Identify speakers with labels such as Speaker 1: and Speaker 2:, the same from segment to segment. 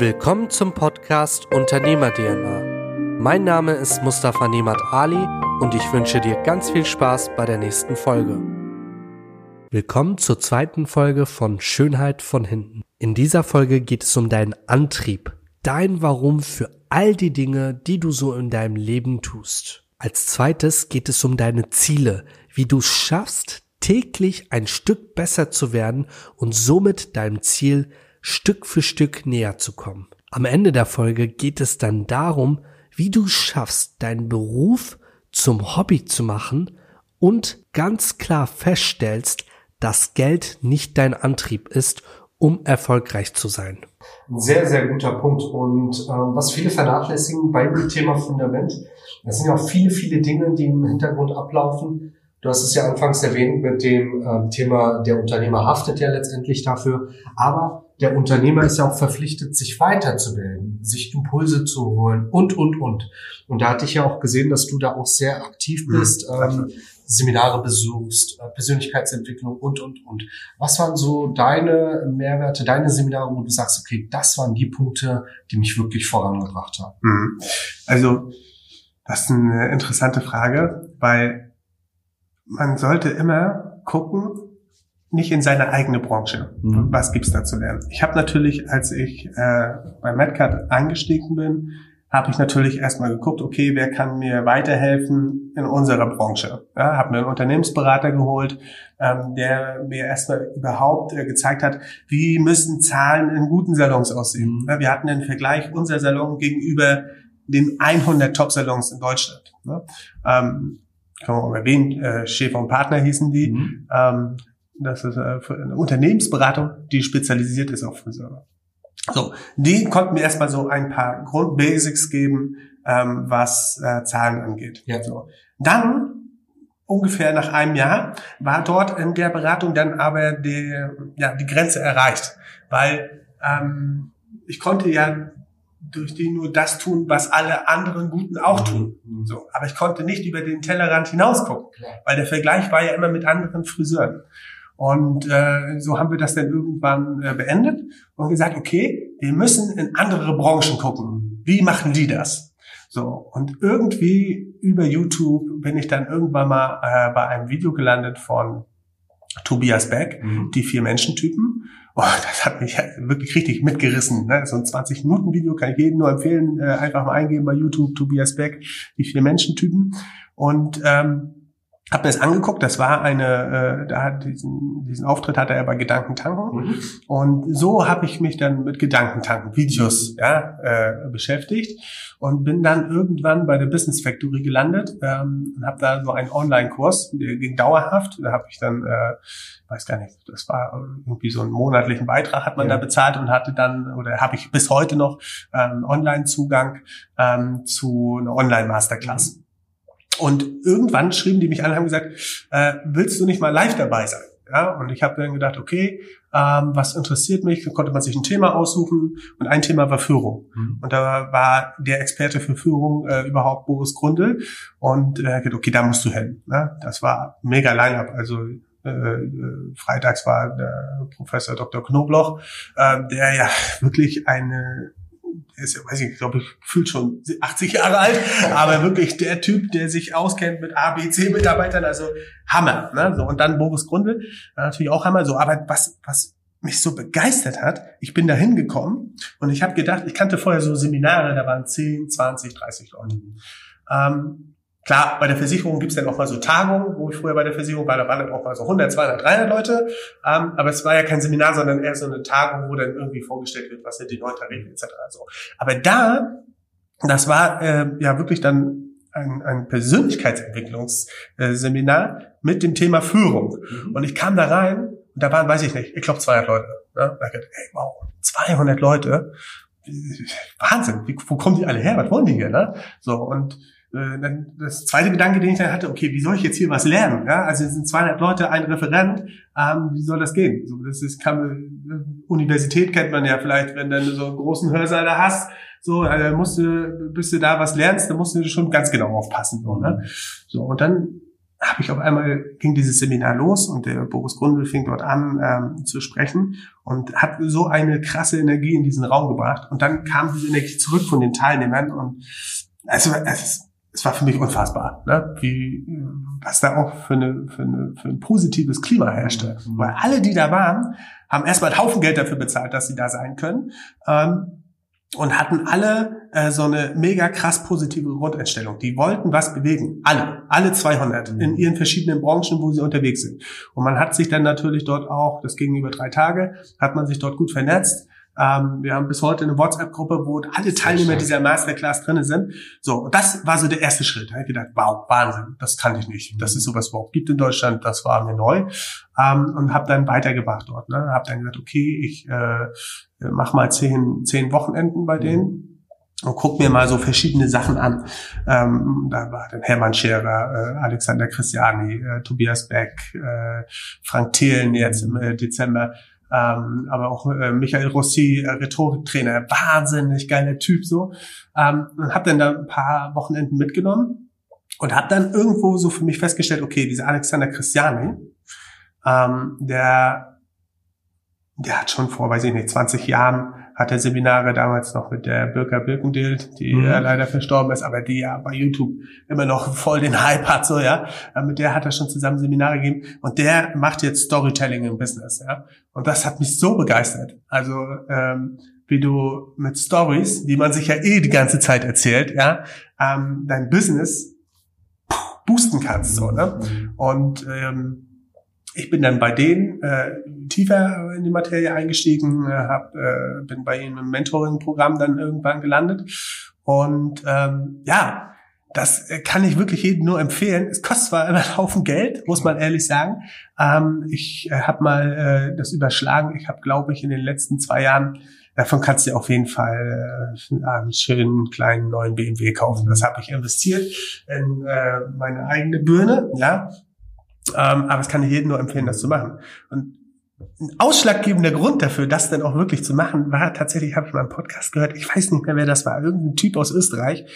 Speaker 1: Willkommen zum Podcast Unternehmer DNA. Mein Name ist Mustafa Nemat Ali und ich wünsche dir ganz viel Spaß bei der nächsten Folge. Willkommen zur zweiten Folge von Schönheit von hinten. In dieser Folge geht es um deinen Antrieb, dein Warum für all die Dinge, die du so in deinem Leben tust. Als zweites geht es um deine Ziele, wie du es schaffst, täglich ein Stück besser zu werden und somit deinem Ziel Stück für Stück näher zu kommen. Am Ende der Folge geht es dann darum, wie du schaffst, deinen Beruf zum Hobby zu machen und ganz klar feststellst, dass Geld nicht dein Antrieb ist, um erfolgreich zu sein.
Speaker 2: Ein sehr, sehr guter Punkt. Und äh, was viele vernachlässigen bei dem Thema Fundament, das sind ja auch viele, viele Dinge, die im Hintergrund ablaufen, Du hast es ja anfangs erwähnt mit dem äh, Thema, der Unternehmer haftet ja letztendlich dafür, aber der Unternehmer ist ja auch verpflichtet, sich weiterzubilden, sich Impulse zu holen und, und, und. Und da hatte ich ja auch gesehen, dass du da auch sehr aktiv mhm. bist, mhm. ähm, Seminare besuchst, äh, Persönlichkeitsentwicklung und, und, und. Was waren so deine Mehrwerte, deine Seminare, wo du sagst, okay, das waren die Punkte, die mich wirklich vorangebracht haben?
Speaker 3: Mhm. Also, das ist eine interessante Frage, weil man sollte immer gucken, nicht in seine eigene Branche. Mhm. Was gibt's da zu lernen? Ich habe natürlich, als ich äh, bei Medcat eingestiegen bin, habe ich natürlich erstmal geguckt, okay, wer kann mir weiterhelfen in unserer Branche? Ja, habe mir einen Unternehmensberater geholt, ähm, der mir erstmal überhaupt äh, gezeigt hat, wie müssen Zahlen in guten Salons aussehen. Mhm. Ja, wir hatten den Vergleich unser Salon gegenüber den 100 Top-Salons in Deutschland. Ne? Ähm, kann man auch erwähnen, äh, Schäfer und Partner hießen die. Mhm. Ähm, das ist äh, eine Unternehmensberatung, die spezialisiert ist auf Friseure. So, die konnten mir erstmal so ein paar Grundbasics geben, ähm, was äh, Zahlen angeht. Ja. So. Dann ungefähr nach einem Jahr war dort in der Beratung dann aber die, ja, die Grenze erreicht, weil ähm, ich konnte ja durch die nur das tun, was alle anderen Guten auch tun. Mhm. So, aber ich konnte nicht über den Tellerrand hinausgucken, weil der Vergleich war ja immer mit anderen Friseuren. Und äh, so haben wir das dann irgendwann äh, beendet und gesagt, okay, wir müssen in andere Branchen gucken. Wie machen die das? So, und irgendwie über YouTube bin ich dann irgendwann mal äh, bei einem Video gelandet von Tobias Beck, mhm. die vier Menschentypen. Oh, das hat mich wirklich richtig mitgerissen. Ne? So ein 20-Minuten-Video kann ich jedem nur empfehlen. Äh, einfach mal eingeben bei YouTube, Tobias Beck, die vier Menschentypen. Und ähm, habe mir das angeguckt, das war eine, äh, da hat diesen, diesen Auftritt hatte er bei Gedankentanken mhm. und so habe ich mich dann mit Gedankentanken Videos ja, äh, beschäftigt und bin dann irgendwann bei der Business Factory gelandet ähm, und habe da so einen Online-Kurs, der ging dauerhaft, da habe ich dann, äh, weiß gar nicht, das war irgendwie so einen monatlichen Beitrag hat man ja. da bezahlt und hatte dann oder habe ich bis heute noch ähm, Online-Zugang ähm, zu einer Online-Masterclass. Mhm. Und irgendwann schrieben die mich an und haben gesagt, äh, willst du nicht mal live dabei sein? Ja, und ich habe dann gedacht, okay, ähm, was interessiert mich? Dann konnte man sich ein Thema aussuchen und ein Thema war Führung. Mhm. Und da war der Experte für Führung äh, überhaupt Boris Grundl und äh, gedacht, okay, da musst du hin. Ne? Das war mega Line-up. Also äh, äh, freitags war der Professor Dr. Knobloch, äh, der ja wirklich eine er ist ja, weiß ich, glaube ich, fühlt schon 80 Jahre alt, aber wirklich der Typ, der sich auskennt mit A, B, C Mitarbeitern, also Hammer, ne? So, und dann Boris Grundl, natürlich auch Hammer, so, aber was, was mich so begeistert hat, ich bin da hingekommen und ich habe gedacht, ich kannte vorher so Seminare, da waren 10, 20, 30 Leute. Ähm, Klar, bei der Versicherung gibt's dann auch mal so Tagungen, wo ich früher bei der Versicherung war, da waren dann auch mal so 100, 200, 300 Leute. Ähm, aber es war ja kein Seminar, sondern eher so eine Tagung, wo dann irgendwie vorgestellt wird, was sind die neuen Tarife etc. So. Aber da, das war äh, ja wirklich dann ein, ein Persönlichkeitsentwicklungsseminar mit dem Thema Führung. Mhm. Und ich kam da rein und da waren, weiß ich nicht, ich glaube 200 Leute. Ne? Da dachte, ey, wow, 200 Leute, Wahnsinn, wie, wo kommen die alle her? Was wollen die hier? Ne? So und äh, dann das zweite Gedanke, den ich dann hatte, okay, wie soll ich jetzt hier was lernen? Ja, also es sind 200 Leute, ein Referent, ähm, wie soll das gehen? So, das ist, kann, Universität kennt man ja vielleicht, wenn du so einen großen Hörsaal da hast, so, also musst du, bis du da was lernst, dann musst du schon ganz genau aufpassen. So, ne? so und dann habe ich auf einmal ging dieses Seminar los und der Boris Grundl fing dort an ähm, zu sprechen und hat so eine krasse Energie in diesen Raum gebracht und dann kam diese Energie zurück von den Teilnehmern und also es, es war für mich unfassbar, ne? wie was da auch für, eine, für, eine, für ein positives Klima herrschte, mhm. weil alle, die da waren, haben erstmal einen Haufen Geld dafür bezahlt, dass sie da sein können. Ähm, und hatten alle äh, so eine mega krass positive Grundeinstellung. Die wollten was bewegen. Alle, alle 200 mhm. in ihren verschiedenen Branchen, wo sie unterwegs sind. Und man hat sich dann natürlich dort auch, das ging über drei Tage, hat man sich dort gut vernetzt. Ähm, wir haben bis heute eine WhatsApp-Gruppe, wo alle Teilnehmer dieser Masterclass drinnen sind. So, und das war so der erste Schritt. Da habe ich gedacht, wow, Wahnsinn, das kannte ich nicht. Dass es sowas überhaupt gibt in Deutschland, das war mir neu. Ähm, und habe dann weitergebracht dort. Ne? Habe dann gesagt, okay, ich äh, mach mal zehn, zehn Wochenenden bei denen und guck mir mal so verschiedene Sachen an. Ähm, da war dann Hermann Scherer, äh, Alexander Christiani, äh, Tobias Beck, äh, Frank Thelen jetzt im äh, Dezember ähm, aber auch äh, Michael Rossi, äh, Rhetoriktrainer, wahnsinnig geiler Typ so. Ähm, habe dann da ein paar Wochenenden mitgenommen und habe dann irgendwo so für mich festgestellt, okay, dieser Alexander Christiani, ähm, der, der hat schon vor, weiß ich nicht, 20 Jahren hatte Seminare damals noch mit der Birka Birkendild, die mhm. äh, leider verstorben ist, aber die ja bei YouTube immer noch voll den Hype hat, so, ja. Äh, mit der hat er schon zusammen Seminare gegeben und der macht jetzt Storytelling im Business, ja. Und das hat mich so begeistert. Also, ähm, wie du mit Stories, die man sich ja eh die ganze Zeit erzählt, ja, ähm, dein Business boosten kannst, so, ne? Mhm. Und, ähm, ich bin dann bei denen äh, tiefer in die Materie eingestiegen, äh, hab, äh, bin bei ihnen im Mentoring-Programm dann irgendwann gelandet. Und ähm, ja, das äh, kann ich wirklich jedem nur empfehlen. Es kostet zwar immer einen Haufen Geld, muss man ehrlich sagen. Ähm, ich äh, habe mal äh, das überschlagen. Ich habe, glaube ich, in den letzten zwei Jahren, davon kannst du auf jeden Fall äh, einen schönen kleinen neuen BMW kaufen. Das habe ich investiert in äh, meine eigene Birne, ja, ähm, aber es kann ich jedem nur empfehlen, das zu machen. Und ein ausschlaggebender Grund dafür, das dann auch wirklich zu machen, war tatsächlich, habe ich mal einen Podcast gehört, ich weiß nicht mehr, wer das war, irgendein Typ aus Österreich,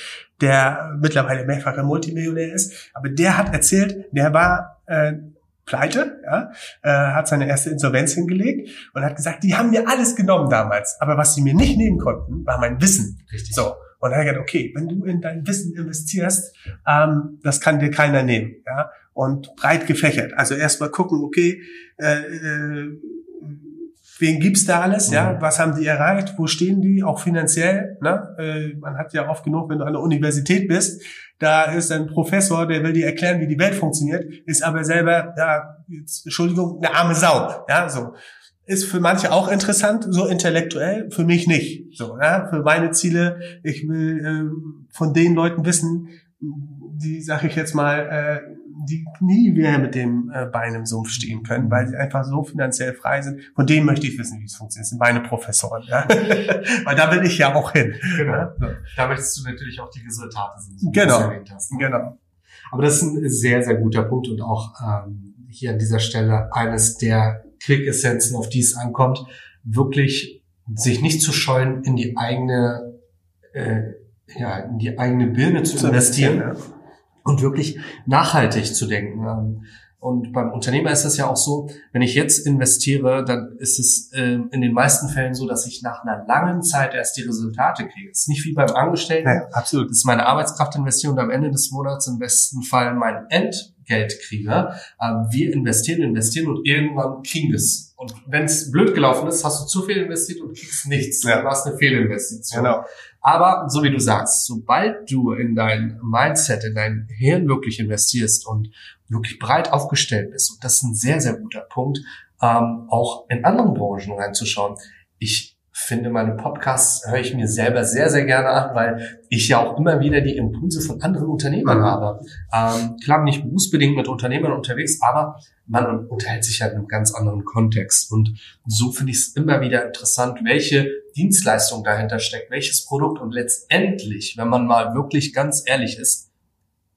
Speaker 3: der mittlerweile mehrfacher Multimillionär ist, aber der hat erzählt, der war äh, pleite, ja, äh, hat seine erste Insolvenz hingelegt und hat gesagt, die haben mir alles genommen damals, aber was sie mir nicht nehmen konnten, war mein Wissen. Richtig. So. Und dann hat er gesagt, okay, wenn du in dein Wissen investierst, ähm, das kann dir keiner nehmen. Ja? Und breit gefächert. Also erstmal gucken, okay, äh, äh, wen gibt's da alles, ja, mhm. was haben die erreicht, wo stehen die, auch finanziell, ne? Äh, man hat ja oft genug, wenn du an der Universität bist, da ist ein Professor, der will dir erklären, wie die Welt funktioniert, ist aber selber, ja, jetzt, Entschuldigung, eine arme Sau, ja, so. Ist für manche auch interessant, so intellektuell, für mich nicht. So, ja, für meine Ziele, ich will äh, von den Leuten wissen, die, sag ich jetzt mal, äh, die nie mehr mit dem äh, Bein im Sumpf stehen können, weil sie einfach so finanziell frei sind. Von denen möchte ich wissen, wie es funktioniert. Das sind meine Professoren, ja. weil da will ich ja auch hin.
Speaker 2: Genau. Ja? Da möchtest du natürlich auch die Resultate sehen,
Speaker 3: so genau. Hast, ne? Genau.
Speaker 2: Aber das ist ein sehr, sehr guter Punkt und auch ähm, hier an dieser Stelle eines der Quick-Essenzen, auf die es ankommt, wirklich sich nicht zu scheuen, in die eigene, äh, ja, in die eigene Birne zu investieren. Ja und wirklich nachhaltig zu denken. Ähm, und beim Unternehmer ist es ja auch so, wenn ich jetzt investiere, dann ist es äh, in den meisten Fällen so, dass ich nach einer langen Zeit erst die Resultate kriege. Es ist nicht wie beim Angestellten. Ja,
Speaker 3: absolut.
Speaker 2: Das ist meine Arbeitskraft investieren und am Ende des Monats im besten Fall mein Endgeld kriege. Ähm, wir investieren, investieren und irgendwann kriegen wir es. Und wenn es blöd gelaufen ist, hast du zu viel investiert und kriegst nichts. Ja. Du hast eine Fehlinvestition. Genau. Aber so wie du sagst, sobald du in dein Mindset, in dein Hirn wirklich investierst und wirklich breit aufgestellt bist, und das ist ein sehr, sehr guter Punkt, ähm, auch in anderen Branchen reinzuschauen. Ich finde, meine Podcasts höre ich mir selber sehr, sehr gerne an, weil ich ja auch immer wieder die Impulse von anderen Unternehmern mhm. habe. Ähm, klar bin ich berufsbedingt mit Unternehmern unterwegs, aber man unterhält sich ja in einem ganz anderen Kontext. Und so finde ich es immer wieder interessant, welche Dienstleistung dahinter steckt, welches Produkt und letztendlich, wenn man mal wirklich ganz ehrlich ist,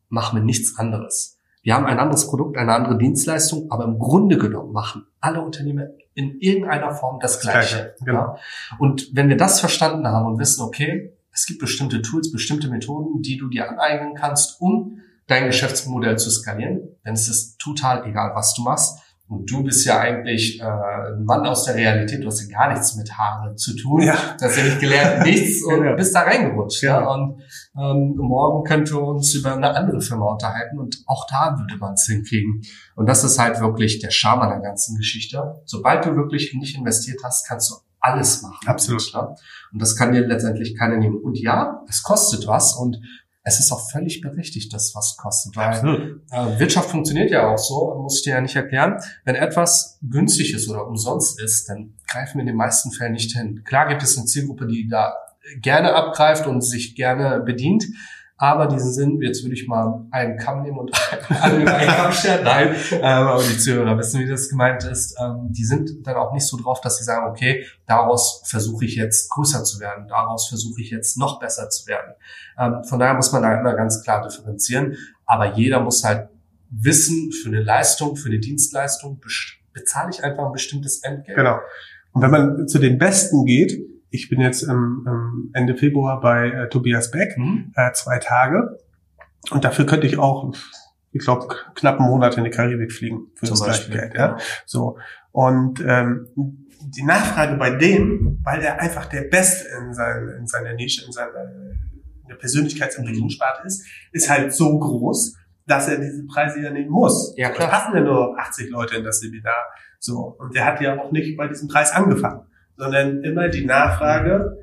Speaker 2: machen wir nichts anderes. Wir haben ein anderes Produkt, eine andere Dienstleistung, aber im Grunde genommen machen alle Unternehmen in irgendeiner Form das Gleiche. Genau. Und wenn wir das verstanden haben und wissen, okay, es gibt bestimmte Tools, bestimmte Methoden, die du dir aneignen kannst, um dein Geschäftsmodell zu skalieren, denn es ist total egal, was du machst. Und du bist ja eigentlich äh, ein Mann aus der Realität, du hast ja gar nichts mit Haare zu tun. Ja. Du hast ja nicht gelernt, nichts und ja. bist da reingerutscht. Ja. ja. Und ähm, morgen könnten wir uns über eine andere Firma unterhalten und auch da würde man es hinkriegen. Und das ist halt wirklich der Charme an der ganzen Geschichte. Sobald du wirklich in dich investiert hast, kannst du alles machen.
Speaker 3: Absolut.
Speaker 2: Und das kann dir letztendlich keiner nehmen. Und ja, es kostet was und es ist auch völlig berechtigt, dass was kostet, weil äh, Wirtschaft funktioniert ja auch so, muss ich dir ja nicht erklären. Wenn etwas günstig ist oder umsonst ist, dann greifen wir in den meisten Fällen nicht hin. Klar gibt es eine Zielgruppe, die da gerne abgreift und sich gerne bedient, aber diesen Sinn, jetzt würde ich mal einen Kamm nehmen und über einen Kamm scheren. Nein, ähm, aber die Zuhörer wissen, wie das gemeint ist. Ähm, die sind dann auch nicht so drauf, dass sie sagen, okay, daraus versuche ich jetzt größer zu werden, daraus versuche ich jetzt noch besser zu werden. Ähm, von daher muss man da immer ganz klar differenzieren. Aber jeder muss halt wissen, für eine Leistung, für eine Dienstleistung bezahle ich einfach ein bestimmtes Entgelt.
Speaker 3: Genau. Und wenn man zu den Besten geht, ich bin jetzt im, im Ende Februar bei äh, Tobias Beck, mhm. äh, zwei Tage. Und dafür könnte ich auch, ich glaube, knapp einen Monat in die Karibik fliegen für Zum das gleiche Geld. Ja? So. Und ähm, die Nachfrage bei dem, weil er einfach der Beste in, sein, in seiner Nische, in seiner in der Persönlichkeitsentwicklungssparte ist, ist halt so groß, dass er diese Preise ja nehmen muss. Ja, klar. Es passen ja nur 80 Leute in das Seminar. So. Und der hat ja auch nicht bei diesem Preis angefangen sondern immer die Nachfrage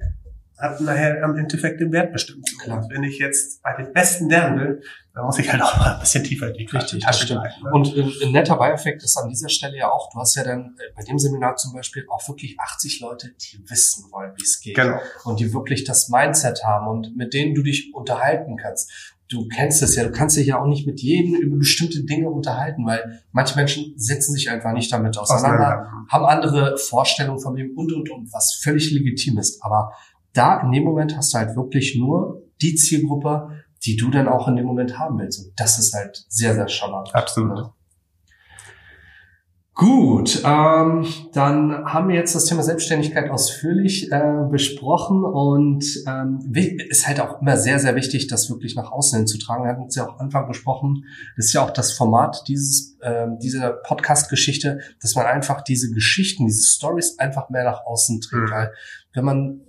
Speaker 3: hat nachher am Endeffekt den Wert bestimmt. Und wenn ich jetzt bei den Besten lernen will, dann muss ich halt auch mal ein bisschen tiefer in die
Speaker 2: Richtig, Tasche halten. Ne? Und ein, ein netter Beieffekt ist an dieser Stelle ja auch, du hast ja dann äh, bei dem Seminar zum Beispiel auch wirklich 80 Leute, die wissen wollen, wie es geht. Genau. Und die wirklich das Mindset haben und mit denen du dich unterhalten kannst du kennst es ja, du kannst dich ja auch nicht mit jedem über bestimmte Dinge unterhalten, weil manche Menschen setzen sich einfach nicht damit auseinander, haben andere Vorstellungen von dem und und und, was völlig legitim ist. Aber da in dem Moment hast du halt wirklich nur die Zielgruppe, die du dann auch in dem Moment haben willst. Und das ist halt sehr, sehr charmant.
Speaker 3: Absolut. Ne?
Speaker 2: Gut, ähm, dann haben wir jetzt das Thema Selbstständigkeit ausführlich äh, besprochen und ähm, ist halt auch immer sehr, sehr wichtig, das wirklich nach außen hin zu tragen. Wir hatten es ja auch Anfang besprochen. Das ist ja auch das Format dieses äh, dieser Podcast-Geschichte, dass man einfach diese Geschichten, diese Stories einfach mehr nach außen trägt. Mhm. Weil wenn man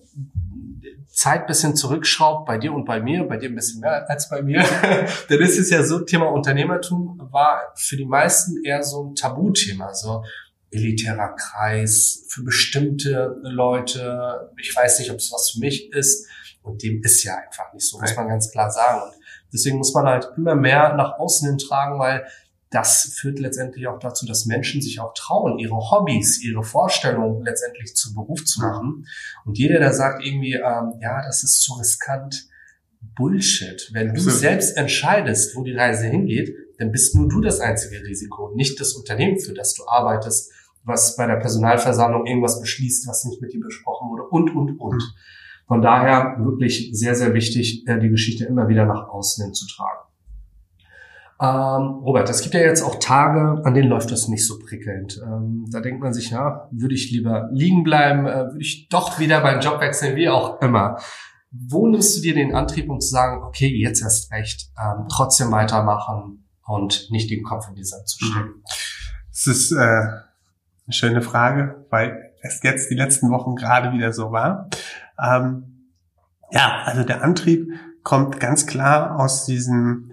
Speaker 2: Zeit bisschen zurückschraubt, bei dir und bei mir, bei dir ein bisschen mehr als bei mir, dann ist es ja so, Thema Unternehmertum war für die meisten eher so ein Tabuthema, so elitärer Kreis für bestimmte Leute. Ich weiß nicht, ob es was für mich ist. Und dem ist ja einfach nicht so, muss man ganz klar sagen. Und deswegen muss man halt immer mehr nach außen hin tragen, weil das führt letztendlich auch dazu, dass Menschen sich auch trauen, ihre Hobbys, ihre Vorstellungen letztendlich zu Beruf zu machen. Und jeder, der sagt irgendwie, ähm, ja, das ist zu riskant, Bullshit. Wenn du selbst entscheidest, wo die Reise hingeht, dann bist nur du das einzige Risiko, nicht das Unternehmen, für das du arbeitest, was bei der Personalversammlung irgendwas beschließt, was nicht mit dir besprochen wurde und, und, und. Von daher wirklich sehr, sehr wichtig, äh, die Geschichte immer wieder nach außen hin zu tragen. Ähm, Robert, es gibt ja jetzt auch Tage, an denen läuft das nicht so prickelnd. Ähm, da denkt man sich, ja, würde ich lieber liegen bleiben, äh, würde ich doch wieder beim Job wechseln, wie auch immer. Wo nimmst du dir den Antrieb, um zu sagen, okay, jetzt erst recht, ähm, trotzdem weitermachen und nicht den Kopf in die Sand zu stecken?
Speaker 3: Das ist äh, eine schöne Frage, weil es jetzt die letzten Wochen gerade wieder so war. Ähm, ja, also der Antrieb kommt ganz klar aus diesem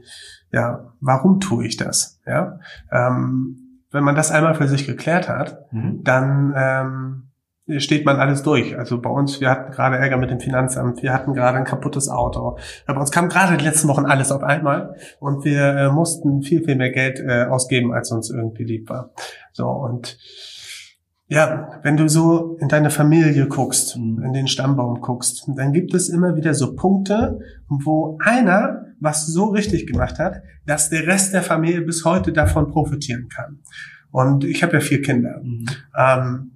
Speaker 3: ja, warum tue ich das? Ja, ähm, wenn man das einmal für sich geklärt hat, mhm. dann ähm, steht man alles durch. Also bei uns, wir hatten gerade Ärger mit dem Finanzamt, wir hatten gerade ein kaputtes Auto. Bei uns kam gerade die letzten Wochen alles auf einmal und wir äh, mussten viel, viel mehr Geld äh, ausgeben, als uns irgendwie lieb war. So und ja, wenn du so in deine Familie guckst, mhm. in den Stammbaum guckst, dann gibt es immer wieder so Punkte, wo einer was so richtig gemacht hat, dass der Rest der Familie bis heute davon profitieren kann. Und ich habe ja vier Kinder. Mhm. Ähm,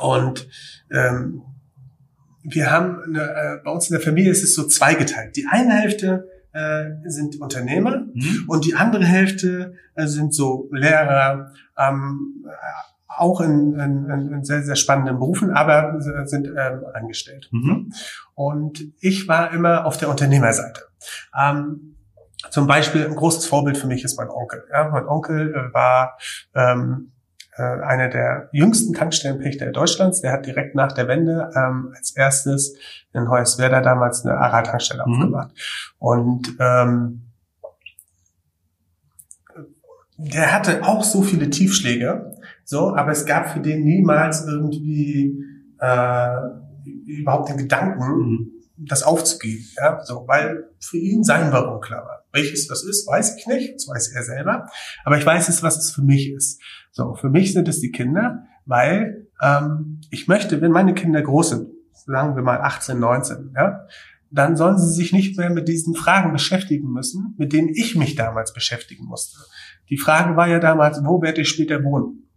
Speaker 3: und ähm, wir haben eine, äh, bei uns in der Familie ist es so zweigeteilt. Die eine Hälfte äh, sind Unternehmer mhm. und die andere Hälfte äh, sind so Lehrer, ähm, auch in, in, in sehr, sehr spannenden Berufen, aber sind ähm, angestellt. Mhm. Und ich war immer auf der Unternehmerseite. Ähm, zum Beispiel ein großes Vorbild für mich ist mein Onkel. Ja, mein Onkel äh, war ähm, äh, einer der jüngsten Tankstellenpächter Deutschlands. Der hat direkt nach der Wende ähm, als erstes in Hoyerswerda damals eine Aral-Tankstelle mhm. aufgemacht. Und ähm, der hatte auch so viele Tiefschläge, so, aber es gab für den niemals irgendwie äh, überhaupt den Gedanken, mhm. das aufzugeben, ja, so, weil für ihn sein Warum klar war. Welches das ist, weiß ich nicht, das weiß er selber, aber ich weiß es, was es für mich ist. So, für mich sind es die Kinder, weil ähm, ich möchte, wenn meine Kinder groß sind, sagen wir mal 18, 19, ja, dann sollen sie sich nicht mehr mit diesen Fragen beschäftigen müssen, mit denen ich mich damals beschäftigen musste. Die Frage war ja damals, wo werde ich später wohnen?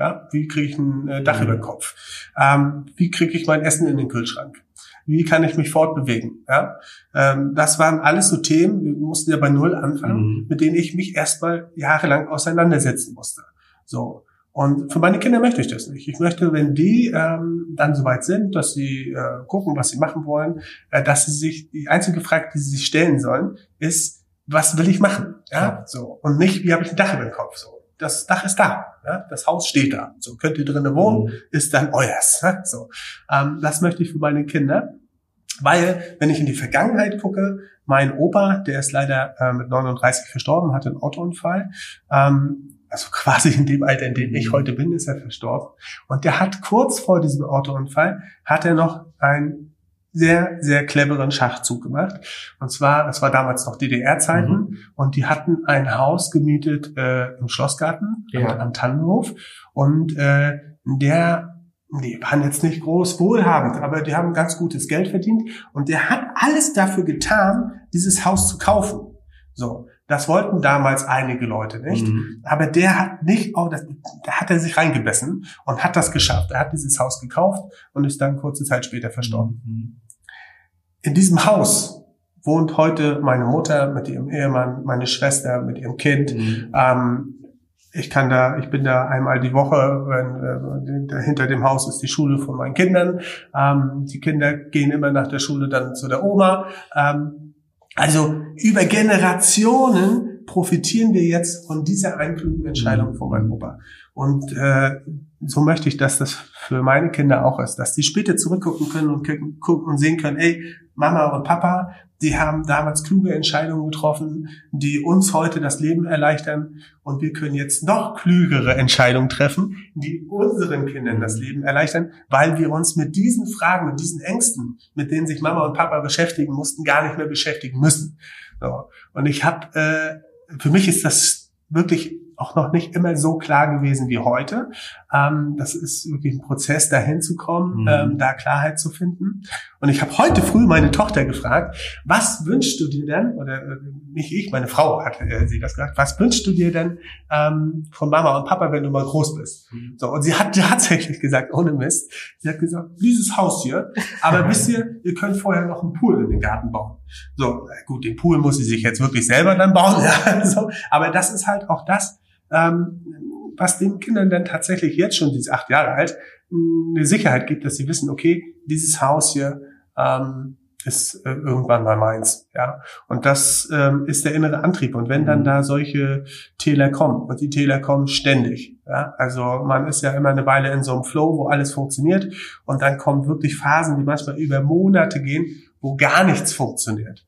Speaker 3: Ja, wie kriege ich ein äh, Dach mhm. über den Kopf? Ähm, wie kriege ich mein Essen in den Kühlschrank? Wie kann ich mich fortbewegen? Ja, ähm, das waren alles so Themen. Wir mussten ja bei Null anfangen, mhm. mit denen ich mich erstmal jahrelang auseinandersetzen musste. So. Und für meine Kinder möchte ich das nicht. Ich möchte, wenn die ähm, dann soweit sind, dass sie äh, gucken, was sie machen wollen, äh, dass sie sich, die einzige Frage, die sie sich stellen sollen, ist, was will ich machen? Ja, ja. so. Und nicht, wie habe ich ein Dach über dem Kopf? So. Das Dach ist da. Ja? Das Haus steht da. So könnt ihr drinnen wohnen, mhm. ist dann euers. Ja? So. Ähm, das möchte ich für meine Kinder. Weil, wenn ich in die Vergangenheit gucke, mein Opa, der ist leider äh, mit 39 verstorben, hatte einen Autounfall. Ähm, also quasi in dem Alter, in dem ich mhm. heute bin, ist er verstorben. Und der hat kurz vor diesem Autounfall, hat er noch einen sehr, sehr cleveren Schachzug gemacht. Und zwar, es war damals noch DDR-Zeiten mhm. und die hatten ein Haus gemietet äh, im Schlossgarten ja. am Tannenhof. Und äh, der die waren jetzt nicht groß wohlhabend, aber die haben ganz gutes Geld verdient und der hat alles dafür getan, dieses Haus zu kaufen. So, das wollten damals einige Leute nicht. Mhm. Aber der hat nicht, oh, das, da hat er sich reingebessen und hat das geschafft. Er hat dieses Haus gekauft und ist dann kurze Zeit später verstorben. Mhm. In diesem Haus wohnt heute meine Mutter mit ihrem Ehemann, meine Schwester mit ihrem Kind. Mhm. Ähm, ich kann da, ich bin da einmal die Woche, wenn, äh, hinter dem Haus ist die Schule von meinen Kindern. Ähm, die Kinder gehen immer nach der Schule dann zu der Oma. Ähm, also über Generationen profitieren wir jetzt von dieser einen klugen Entscheidung von meinem Opa. Und äh, so möchte ich, dass das für meine Kinder auch ist, dass die später zurückgucken können und gucken und sehen können, ey, Mama und Papa, die haben damals kluge Entscheidungen getroffen, die uns heute das Leben erleichtern und wir können jetzt noch klügere Entscheidungen treffen, die unseren Kindern das Leben erleichtern, weil wir uns mit diesen Fragen, mit diesen Ängsten, mit denen sich Mama und Papa beschäftigen mussten, gar nicht mehr beschäftigen müssen. So. Und ich habe, äh, für mich ist das wirklich auch noch nicht immer so klar gewesen wie heute. Ähm, das ist wirklich ein Prozess, dahin zu kommen, mhm. ähm, da Klarheit zu finden. Und ich habe heute früh meine Tochter gefragt, was wünschst du dir denn, oder äh, nicht ich, meine Frau hat äh, sie das gesagt, was wünschst du dir denn ähm, von Mama und Papa, wenn du mal groß bist? Mhm. So, und sie hat tatsächlich gesagt, ohne Mist, sie hat gesagt, dieses Haus hier, aber wisst ihr, ihr könnt vorher noch einen Pool in den Garten bauen. So, gut, den Pool muss sie sich jetzt wirklich selber dann bauen, ja, so, aber das ist halt auch das, ähm, was den Kindern dann tatsächlich jetzt schon, die acht Jahre alt, eine Sicherheit gibt, dass sie wissen, okay, dieses Haus hier ähm, ist äh, irgendwann mal meins, ja. Und das ähm, ist der innere Antrieb. Und wenn dann mhm. da solche Täler kommen, und die Täler kommen ständig, ja, also man ist ja immer eine Weile in so einem Flow, wo alles funktioniert, und dann kommen wirklich Phasen, die manchmal über Monate gehen, wo gar nichts funktioniert.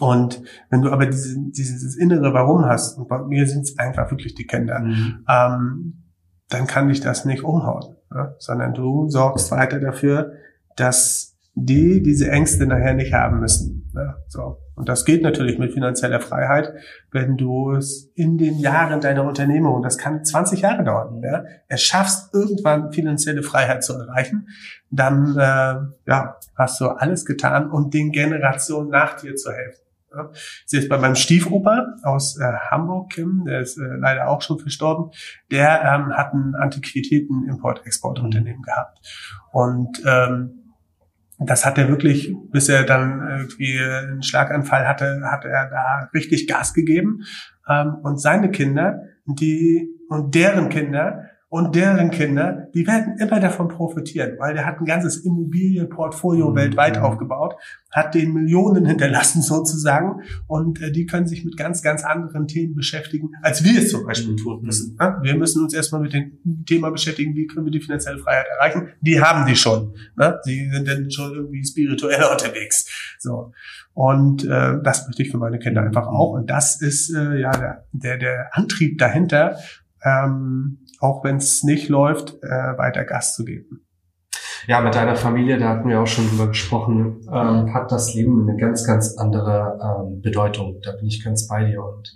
Speaker 3: Und wenn du aber diese, dieses innere Warum hast, und bei mir sind es einfach wirklich die Kinder, mhm. ähm, dann kann dich das nicht umhauen, ne? sondern du sorgst weiter dafür, dass die diese Ängste nachher nicht haben müssen. Ne? So. Und das geht natürlich mit finanzieller Freiheit, wenn du es in den Jahren deiner Unternehmung, das kann 20 Jahre dauern, ja, es schaffst, irgendwann finanzielle Freiheit zu erreichen, dann äh, ja, hast du alles getan, um den Generationen nach dir zu helfen. Ja. Es bei meinem Stiefoper aus äh, Hamburg, Kim, der ist äh, leider auch schon verstorben, der ähm, hat ein Antiquitäten-Import-Export-Unternehmen gehabt. Und ähm, das hat er wirklich, bis er dann irgendwie einen Schlaganfall hatte, hat er da richtig Gas gegeben. Ähm, und seine Kinder, die und deren Kinder und deren Kinder, die werden immer davon profitieren, weil der hat ein ganzes Immobilienportfolio mhm. weltweit aufgebaut, hat den Millionen hinterlassen sozusagen und äh, die können sich mit ganz, ganz anderen Themen beschäftigen, als wir es zum Beispiel mhm. tun müssen. Ne? Wir müssen uns erstmal mit dem Thema beschäftigen, wie können wir die finanzielle Freiheit erreichen. Die haben die schon. Ne? Sie sind dann schon irgendwie spirituell unterwegs. So. Und äh, das möchte ich für meine Kinder einfach auch. Und das ist äh, ja der, der, der Antrieb dahinter, ähm, auch wenn es nicht läuft, äh, weiter Gas zu geben.
Speaker 2: Ja, mit deiner Familie, da hatten wir auch schon drüber gesprochen, ähm, hat das Leben eine ganz, ganz andere ähm, Bedeutung. Da bin ich ganz bei dir und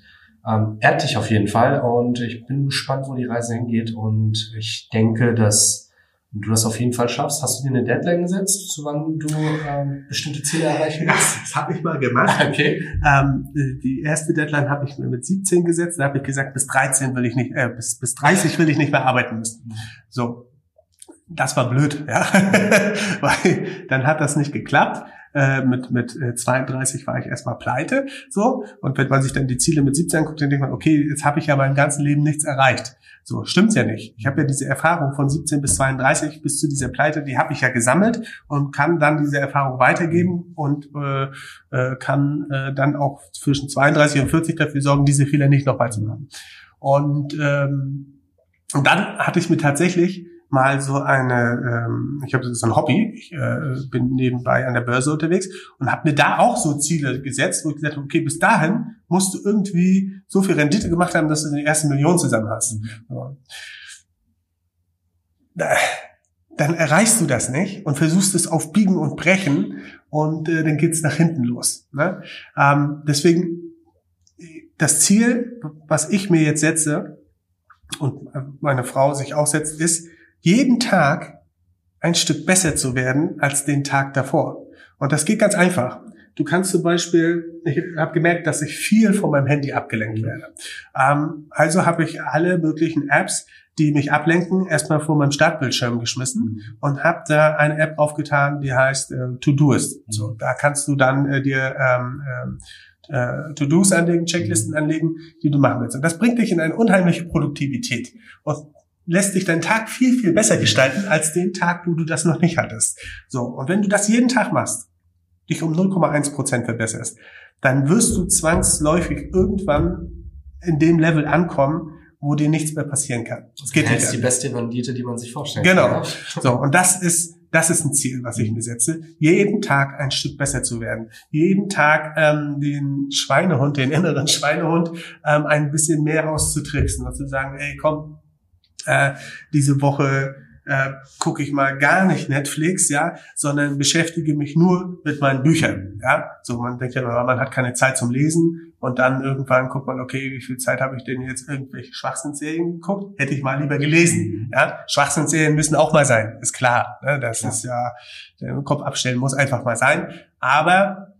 Speaker 2: ähm, ehrt dich auf jeden Fall. Und ich bin gespannt, wo die Reise hingeht. Und ich denke, dass und du das auf jeden Fall schaffst, hast du dir eine Deadline gesetzt, zu wann du ähm, bestimmte Ziele erreichen willst?
Speaker 3: Ja, das habe ich mal gemacht. Okay. Ähm, die erste Deadline habe ich mir mit 17 gesetzt. Da habe ich gesagt, bis 13 will ich nicht, äh, bis, bis 30 will ich nicht mehr arbeiten müssen. So. Das war blöd, ja. Weil dann hat das nicht geklappt. Äh, mit mit 32 äh, war ich erstmal pleite, so und wenn man sich dann die Ziele mit 17 anguckt, dann denkt man, okay, jetzt habe ich ja mein ganzen Leben nichts erreicht. So stimmt's ja nicht. Ich habe ja diese Erfahrung von 17 bis 32 bis zu dieser Pleite, die habe ich ja gesammelt und kann dann diese Erfahrung weitergeben und äh, äh, kann äh, dann auch zwischen 32 und 40 dafür sorgen, diese Fehler nicht noch beizumachen. Und ähm, und dann hatte ich mir tatsächlich mal so eine, ähm, ich habe ist ein Hobby, ich äh, bin nebenbei an der Börse unterwegs und habe mir da auch so Ziele gesetzt, wo ich gesagt habe, okay, bis dahin musst du irgendwie so viel Rendite gemacht haben, dass du die erste Million zusammen hast. Mhm. So. dann erreichst du das nicht und versuchst es auf Biegen und Brechen und äh, dann geht's nach hinten los. Ne? Ähm, deswegen das Ziel, was ich mir jetzt setze und meine Frau sich auch setzt, ist, jeden Tag ein Stück besser zu werden als den Tag davor. Und das geht ganz einfach. Du kannst zum Beispiel, ich habe gemerkt, dass ich viel von meinem Handy abgelenkt werde. Ähm, also habe ich alle möglichen Apps, die mich ablenken, erstmal vor meinem Startbildschirm geschmissen mhm. und habe da eine App aufgetan, die heißt äh, To-Doist. Mhm. So, da kannst du dann äh, dir ähm, ähm, äh, To-Dos anlegen, Checklisten mhm. anlegen, die du machen willst. Und das bringt dich in eine unheimliche Produktivität. Und lässt sich dein Tag viel, viel besser gestalten als den Tag, wo du das noch nicht hattest. So. Und wenn du das jeden Tag machst, dich um 0,1 Prozent verbesserst, dann wirst du zwangsläufig irgendwann in dem Level ankommen, wo dir nichts mehr passieren kann.
Speaker 2: Das geht nicht. Das ist die beste Rendite, die man sich vorstellen
Speaker 3: genau. kann. Genau. So. Und das ist, das ist ein Ziel, was ich mir setze, jeden Tag ein Stück besser zu werden. Jeden Tag ähm, den Schweinehund, den inneren Schweinehund, ähm, ein bisschen mehr auszutricksen und zu sagen, ey, komm, äh, diese Woche äh, gucke ich mal gar nicht Netflix, ja, sondern beschäftige mich nur mit meinen Büchern, ja. So man denkt ja, man hat keine Zeit zum Lesen und dann irgendwann guckt man, okay, wie viel Zeit habe ich denn jetzt irgendwelche Schwachsinnsserien geguckt? Hätte ich mal lieber gelesen, mhm. ja. Schwachsinnsserien müssen auch mal sein, ist klar, ne? das klar. ist ja der Kopf abstellen muss einfach mal sein, aber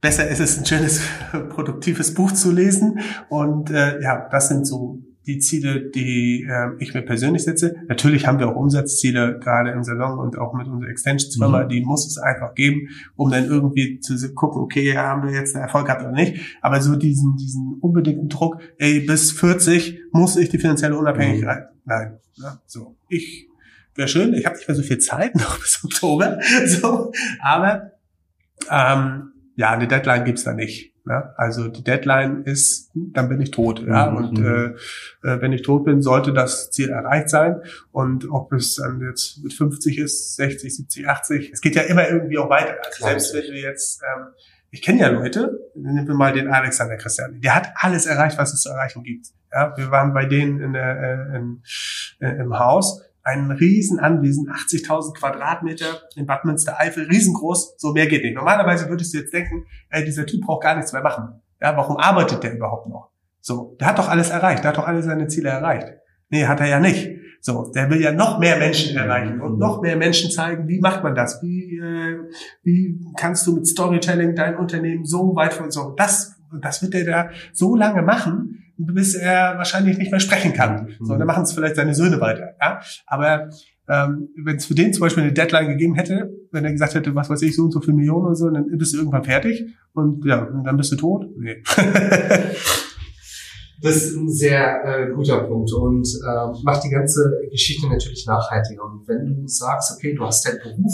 Speaker 3: besser ist es, ein schönes, produktives Buch zu lesen. Und äh, ja, das sind so die Ziele, die äh, ich mir persönlich setze. Natürlich haben wir auch Umsatzziele, gerade im Salon und auch mit unserer Extensionsfirma, mhm. die muss es einfach geben, um dann irgendwie zu gucken, okay, haben wir jetzt einen Erfolg gehabt oder nicht. Aber so diesen, diesen unbedingten Druck, ey, bis 40 muss ich die finanzielle Unabhängigkeit. Mhm. Nein, ne? so. Ich wäre schön, ich habe nicht mehr so viel Zeit noch bis Oktober, so, aber ähm, ja, eine Deadline gibt's da nicht. Ja, also die Deadline ist, dann bin ich tot. Ja, mhm. und äh, äh, wenn ich tot bin, sollte das Ziel erreicht sein. Und ob es dann jetzt mit 50 ist, 60, 70, 80, es geht ja immer irgendwie auch weiter. Also selbst wenn du jetzt, ähm, ich kenne ja Leute, nehmen wir mal den Alexander Christian, der hat alles erreicht, was es zu erreichen gibt. Ja, wir waren bei denen in der, äh, in, äh, im Haus ein Riesenanwesen, 80.000 Quadratmeter in Bad Münstereifel, riesengroß, so mehr geht nicht. Normalerweise würdest du jetzt denken, ey, dieser Typ braucht gar nichts mehr machen. Ja, warum arbeitet der überhaupt noch? So, der hat doch alles erreicht, der hat doch alle seine Ziele erreicht. Nee, hat er ja nicht. So, der will ja noch mehr Menschen erreichen und noch mehr Menschen zeigen, wie macht man das? Wie, äh, wie kannst du mit Storytelling dein Unternehmen so weit von so? Das, das wird er da so lange machen, bis er wahrscheinlich nicht mehr sprechen kann. So, dann machen es vielleicht seine Söhne weiter. Ja? Aber ähm, wenn es für den zum Beispiel eine Deadline gegeben hätte, wenn er gesagt hätte, was weiß ich, so und so viel Millionen oder so, dann bist du irgendwann fertig und ja, und dann bist du tot. Nee.
Speaker 2: Das ist ein sehr äh, guter Punkt und äh, macht die ganze Geschichte natürlich nachhaltiger. Und wenn du sagst, okay, du hast deinen Beruf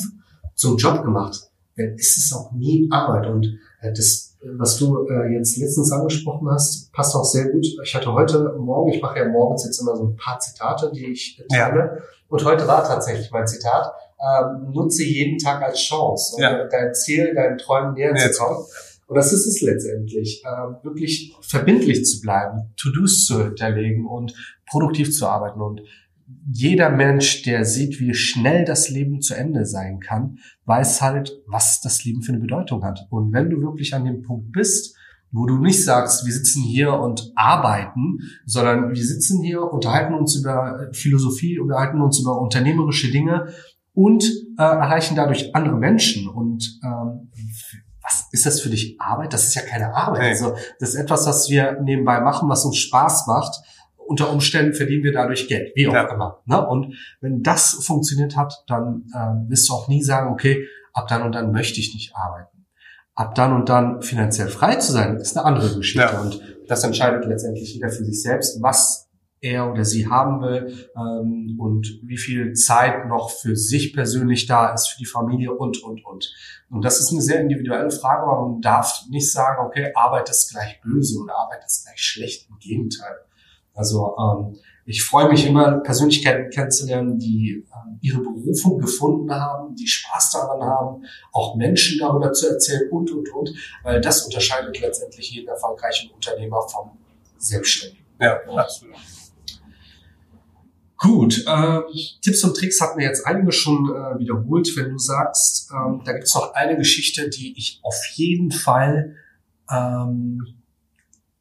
Speaker 2: zum Job gemacht, dann ist es auch nie Arbeit. Und äh, das, was du äh, jetzt letztens angesprochen hast, passt auch sehr gut. Ich hatte heute Morgen, ich mache ja morgens jetzt immer so ein paar Zitate, die ich teile. Ja. Und heute war tatsächlich mein Zitat. Ähm, nutze jeden Tag als Chance, um ja. dein Ziel, deinen Träumen näher ja. zu kommen. Und das ist es letztendlich, äh, wirklich verbindlich zu bleiben, To-Dos zu hinterlegen und produktiv zu arbeiten. Und jeder Mensch, der sieht, wie schnell das Leben zu Ende sein kann, weiß halt, was das Leben für eine Bedeutung hat. Und wenn du wirklich an dem Punkt bist, wo du nicht sagst, wir sitzen hier und arbeiten, sondern wir sitzen hier, unterhalten uns über Philosophie, unterhalten uns über unternehmerische Dinge und äh, erreichen dadurch andere Menschen. Und ähm, was ist das für dich Arbeit? Das ist ja keine Arbeit. Nee. Also das ist etwas, was wir nebenbei machen, was uns Spaß macht. Unter Umständen verdienen wir dadurch Geld, wie auch ja. immer. Ne? Und wenn das funktioniert hat, dann äh, wirst du auch nie sagen, okay, ab dann und dann möchte ich nicht arbeiten. Ab dann und dann finanziell frei zu sein, ist eine andere Geschichte. Ja. Und das entscheidet letztendlich jeder für sich selbst, was er oder sie haben will ähm, und wie viel Zeit noch für sich persönlich da ist, für die Familie und, und, und. Und das ist eine sehr individuelle Frage, aber man darf nicht sagen, okay, Arbeit ist gleich böse oder Arbeit ist gleich schlecht. Im Gegenteil. Also ähm, ich freue mich immer, Persönlichkeiten kennenzulernen, die ähm, ihre Berufung gefunden haben, die Spaß daran haben, auch Menschen darüber zu erzählen und, und, und, weil das unterscheidet letztendlich jeden erfolgreichen Unternehmer vom Selbstständigen.
Speaker 3: Ja, absolut.
Speaker 2: Gut, äh, Tipps und Tricks hatten wir jetzt einige schon äh, wiederholt. Wenn du sagst, ähm, da gibt es noch eine Geschichte, die ich auf jeden Fall ähm,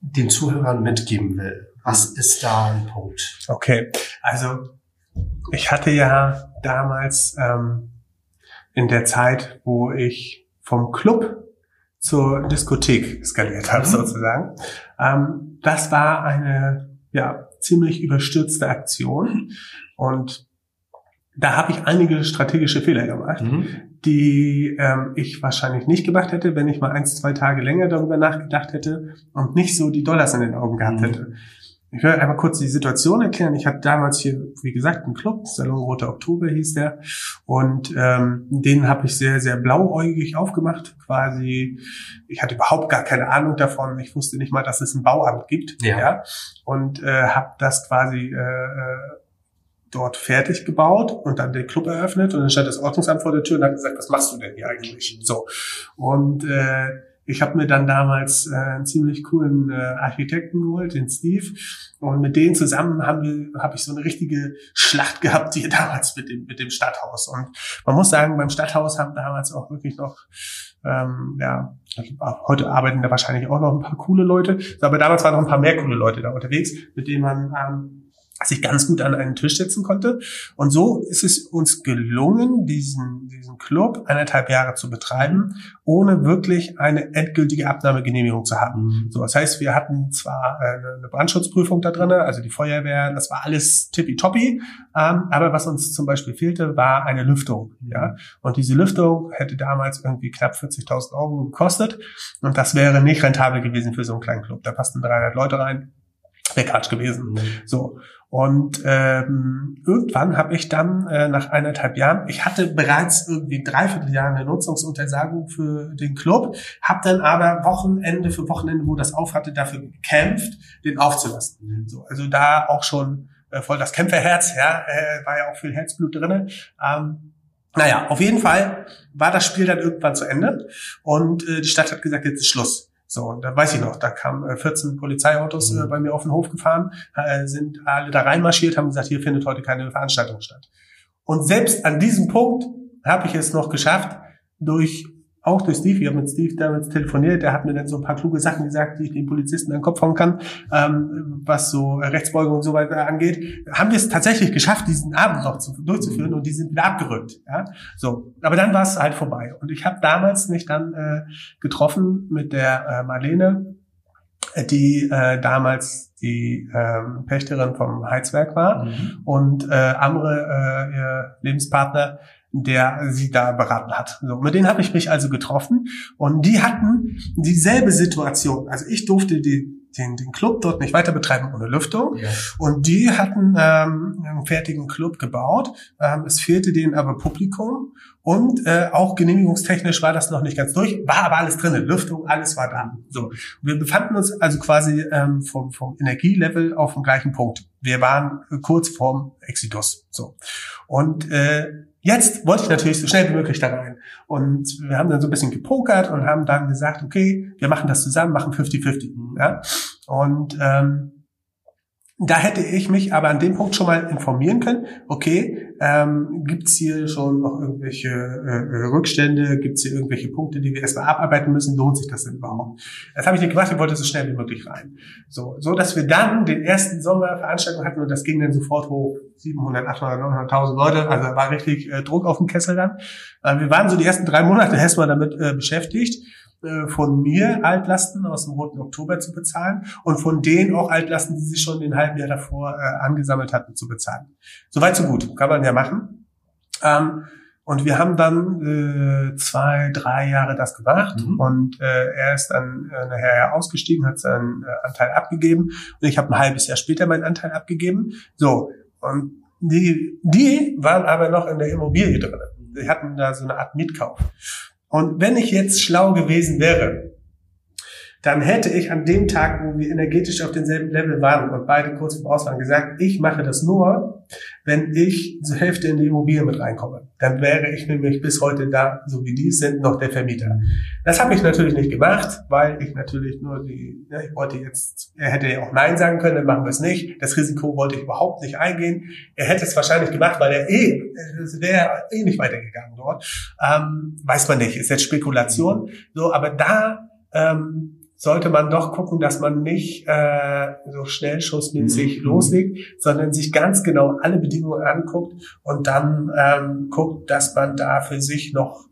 Speaker 2: den Zuhörern mitgeben will. Was ist da ein Punkt?
Speaker 3: Okay, also ich hatte ja damals ähm, in der Zeit, wo ich vom Club zur Diskothek skaliert habe, mhm. sozusagen. Ähm, das war eine ja, ziemlich überstürzte Aktion. Und da habe ich einige strategische Fehler gemacht, mhm. die ähm, ich wahrscheinlich nicht gemacht hätte, wenn ich mal eins, zwei Tage länger darüber nachgedacht hätte und nicht so die Dollars in den Augen gehabt mhm. hätte. Ich will einmal kurz die Situation erklären. Ich hatte damals hier, wie gesagt, einen Club, Salon Roter Oktober hieß der, und ähm, den habe ich sehr, sehr blauäugig aufgemacht. Quasi, ich hatte überhaupt gar keine Ahnung davon. Ich wusste nicht mal, dass es ein Bauamt gibt. Ja. ja und äh, habe das quasi äh, äh, dort fertig gebaut und dann den Club eröffnet und dann stand das Ordnungsamt vor der Tür und hat gesagt, was machst du denn hier eigentlich? So und äh, ich habe mir dann damals äh, einen ziemlich coolen äh, Architekten geholt, den Steve. Und mit denen zusammen haben wir, habe ich so eine richtige Schlacht gehabt hier damals mit dem, mit dem Stadthaus. Und man muss sagen, beim Stadthaus haben damals auch wirklich noch, ähm, ja, heute arbeiten da wahrscheinlich auch noch ein paar coole Leute. Aber damals waren noch ein paar mehr coole Leute da unterwegs, mit denen man ähm, sich ganz gut an einen Tisch setzen konnte. Und so ist es uns gelungen, diesen, diesen Club eineinhalb Jahre zu betreiben, ohne wirklich eine endgültige Abnahmegenehmigung zu haben. So, das heißt, wir hatten zwar eine Brandschutzprüfung da drin, also die Feuerwehr, das war alles tippitoppi, ähm, aber was uns zum Beispiel fehlte, war eine Lüftung. Ja? Und diese Lüftung hätte damals irgendwie knapp 40.000 Euro gekostet und das wäre nicht rentabel gewesen für so einen kleinen Club. Da passten 300 Leute rein. Wegratsch gewesen. Mhm. So. Und ähm, irgendwann habe ich dann äh, nach eineinhalb Jahren, ich hatte bereits irgendwie ein Dreivierteljahr eine Nutzungsuntersagung für den Club, habe dann aber Wochenende für Wochenende, wo das auf hatte, dafür gekämpft, den aufzulassen. Mhm. So, also da auch schon äh, voll das Kämpferherz, ja, äh, war ja auch viel Herzblut drinne. Ähm, naja, auf jeden Fall war das Spiel dann irgendwann zu Ende und äh, die Stadt hat gesagt, jetzt ist Schluss. So, und da weiß ich noch, da kamen 14 äh, Polizeiautos äh, mhm. bei mir auf den Hof gefahren, äh, sind alle da reinmarschiert, haben gesagt, hier findet heute keine Veranstaltung statt. Und selbst an diesem Punkt habe ich es noch geschafft, durch auch durch Steve, ich habe mit Steve damals telefoniert, der hat mir dann so ein paar kluge Sachen gesagt, die ich den Polizisten an den Kopf hauen kann, ähm, was so Rechtsbeugung und so weiter angeht, haben wir es tatsächlich geschafft, diesen Abend noch zu, durchzuführen mhm. und die sind wieder abgerückt. Ja? So, aber dann war es halt vorbei. Und ich habe damals mich dann äh, getroffen mit der äh, Marlene, die äh, damals die ähm, Pächterin vom Heizwerk war mhm. und äh, Amre, äh, ihr Lebenspartner, der sie da beraten hat. So, mit denen habe ich mich also getroffen und die hatten dieselbe Situation. Also ich durfte die den, den Club dort nicht weiter betreiben ohne Lüftung. Ja. Und die hatten ähm, einen fertigen Club gebaut. Ähm, es fehlte denen aber Publikum und äh, auch genehmigungstechnisch war das noch nicht ganz durch, war aber alles drin, Lüftung, alles war da. So, wir befanden uns also quasi ähm, vom, vom Energielevel auf dem gleichen Punkt. Wir waren kurz vorm Exitus. So und äh, Jetzt wollte ich natürlich so schnell wie möglich da rein. Und wir haben dann so ein bisschen gepokert und haben dann gesagt, okay, wir machen das zusammen, machen 50-50. Ja? Und ähm, da hätte ich mich aber an dem Punkt schon mal informieren können, okay, ähm, gibt hier schon noch irgendwelche äh, Rückstände, gibt es hier irgendwelche Punkte, die wir erstmal abarbeiten müssen, lohnt sich das denn überhaupt? Das habe ich nicht gemacht, ich wollte so schnell wie möglich rein. So, so dass wir dann den ersten Sommerveranstaltung hatten und das ging dann sofort hoch, 700, 800, 900.000 Leute, also war richtig äh, Druck auf dem Kessel dann. Äh, wir waren so die ersten drei Monate erstmal damit äh, beschäftigt äh, von mir Altlasten aus dem Roten Oktober zu bezahlen und von denen auch Altlasten, die sie schon den halben Jahr davor äh, angesammelt hatten, zu bezahlen. Soweit so gut, kann man ja machen. Ähm, und wir haben dann äh, zwei, drei Jahre das gemacht mhm. und äh, er ist dann äh, nachher ausgestiegen, hat seinen äh, Anteil abgegeben und ich habe ein halbes Jahr später meinen Anteil abgegeben. So, und die, die waren aber noch in der Immobilie drin. Die hatten da so eine Art Mietkauf. Und wenn ich jetzt schlau gewesen wäre, dann hätte ich an dem Tag, wo wir energetisch auf demselben Level waren und beide kurz vor Aus waren, gesagt, ich mache das nur, wenn ich zur Hälfte in die Immobilie mit reinkomme. Dann wäre ich nämlich bis heute da, so wie die sind, noch der Vermieter. Das habe ich natürlich nicht gemacht, weil ich natürlich nur die, ja, ich wollte jetzt, er hätte ja auch Nein sagen können, dann machen wir es nicht. Das Risiko wollte ich überhaupt nicht eingehen. Er hätte es wahrscheinlich gemacht, weil er eh, es wäre eh nicht weitergegangen dort. Ähm, weiß man nicht, ist jetzt Spekulation. So, aber da ähm, sollte man doch gucken, dass man nicht äh, so schnellschussmäßig mhm. loslegt, sondern sich ganz genau alle Bedingungen anguckt und dann ähm, guckt, dass man da für sich noch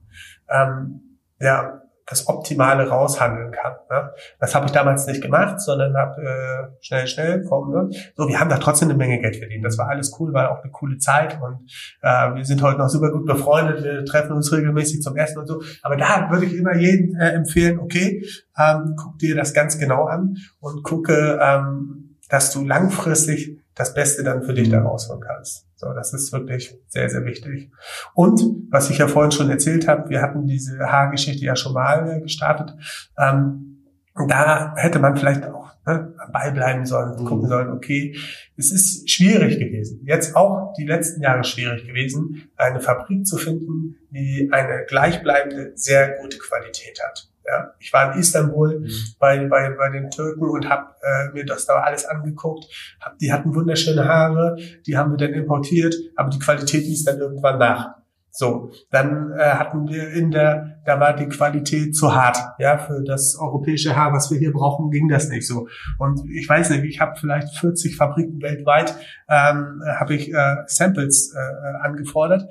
Speaker 3: ähm, ja das Optimale raushandeln kann. Ne? Das habe ich damals nicht gemacht, sondern habe äh, schnell, schnell kommen. Ne? So, wir haben da trotzdem eine Menge Geld verdient. Das war alles cool, war auch eine coole Zeit und äh, wir sind heute noch super gut befreundet. Wir treffen uns regelmäßig zum Essen und so. Aber da würde ich immer jedem äh, empfehlen: Okay, ähm, guck dir das ganz genau an und gucke, ähm, dass du langfristig das Beste dann für dich da rausholen kannst. So, das ist wirklich sehr, sehr wichtig. Und was ich ja vorhin schon erzählt habe, wir hatten diese Haargeschichte ja schon mal äh, gestartet. Ähm, da hätte man vielleicht auch ne, am Ball bleiben sollen gucken sollen, okay, es ist schwierig gewesen. Jetzt auch die letzten Jahre schwierig gewesen, eine Fabrik zu finden, die eine gleichbleibende, sehr gute Qualität hat. Ja, ich war in Istanbul mhm. bei, bei, bei den Türken und habe äh, mir das da alles angeguckt. Hab, die hatten wunderschöne Haare, die haben wir dann importiert, aber die Qualität ließ dann irgendwann nach. So, dann äh, hatten wir in der, da war die Qualität zu hart, ja, für das europäische Haar, was wir hier brauchen, ging das nicht so. Und ich weiß nicht, ich habe vielleicht 40 Fabriken weltweit, ähm, habe ich äh, Samples äh, angefordert,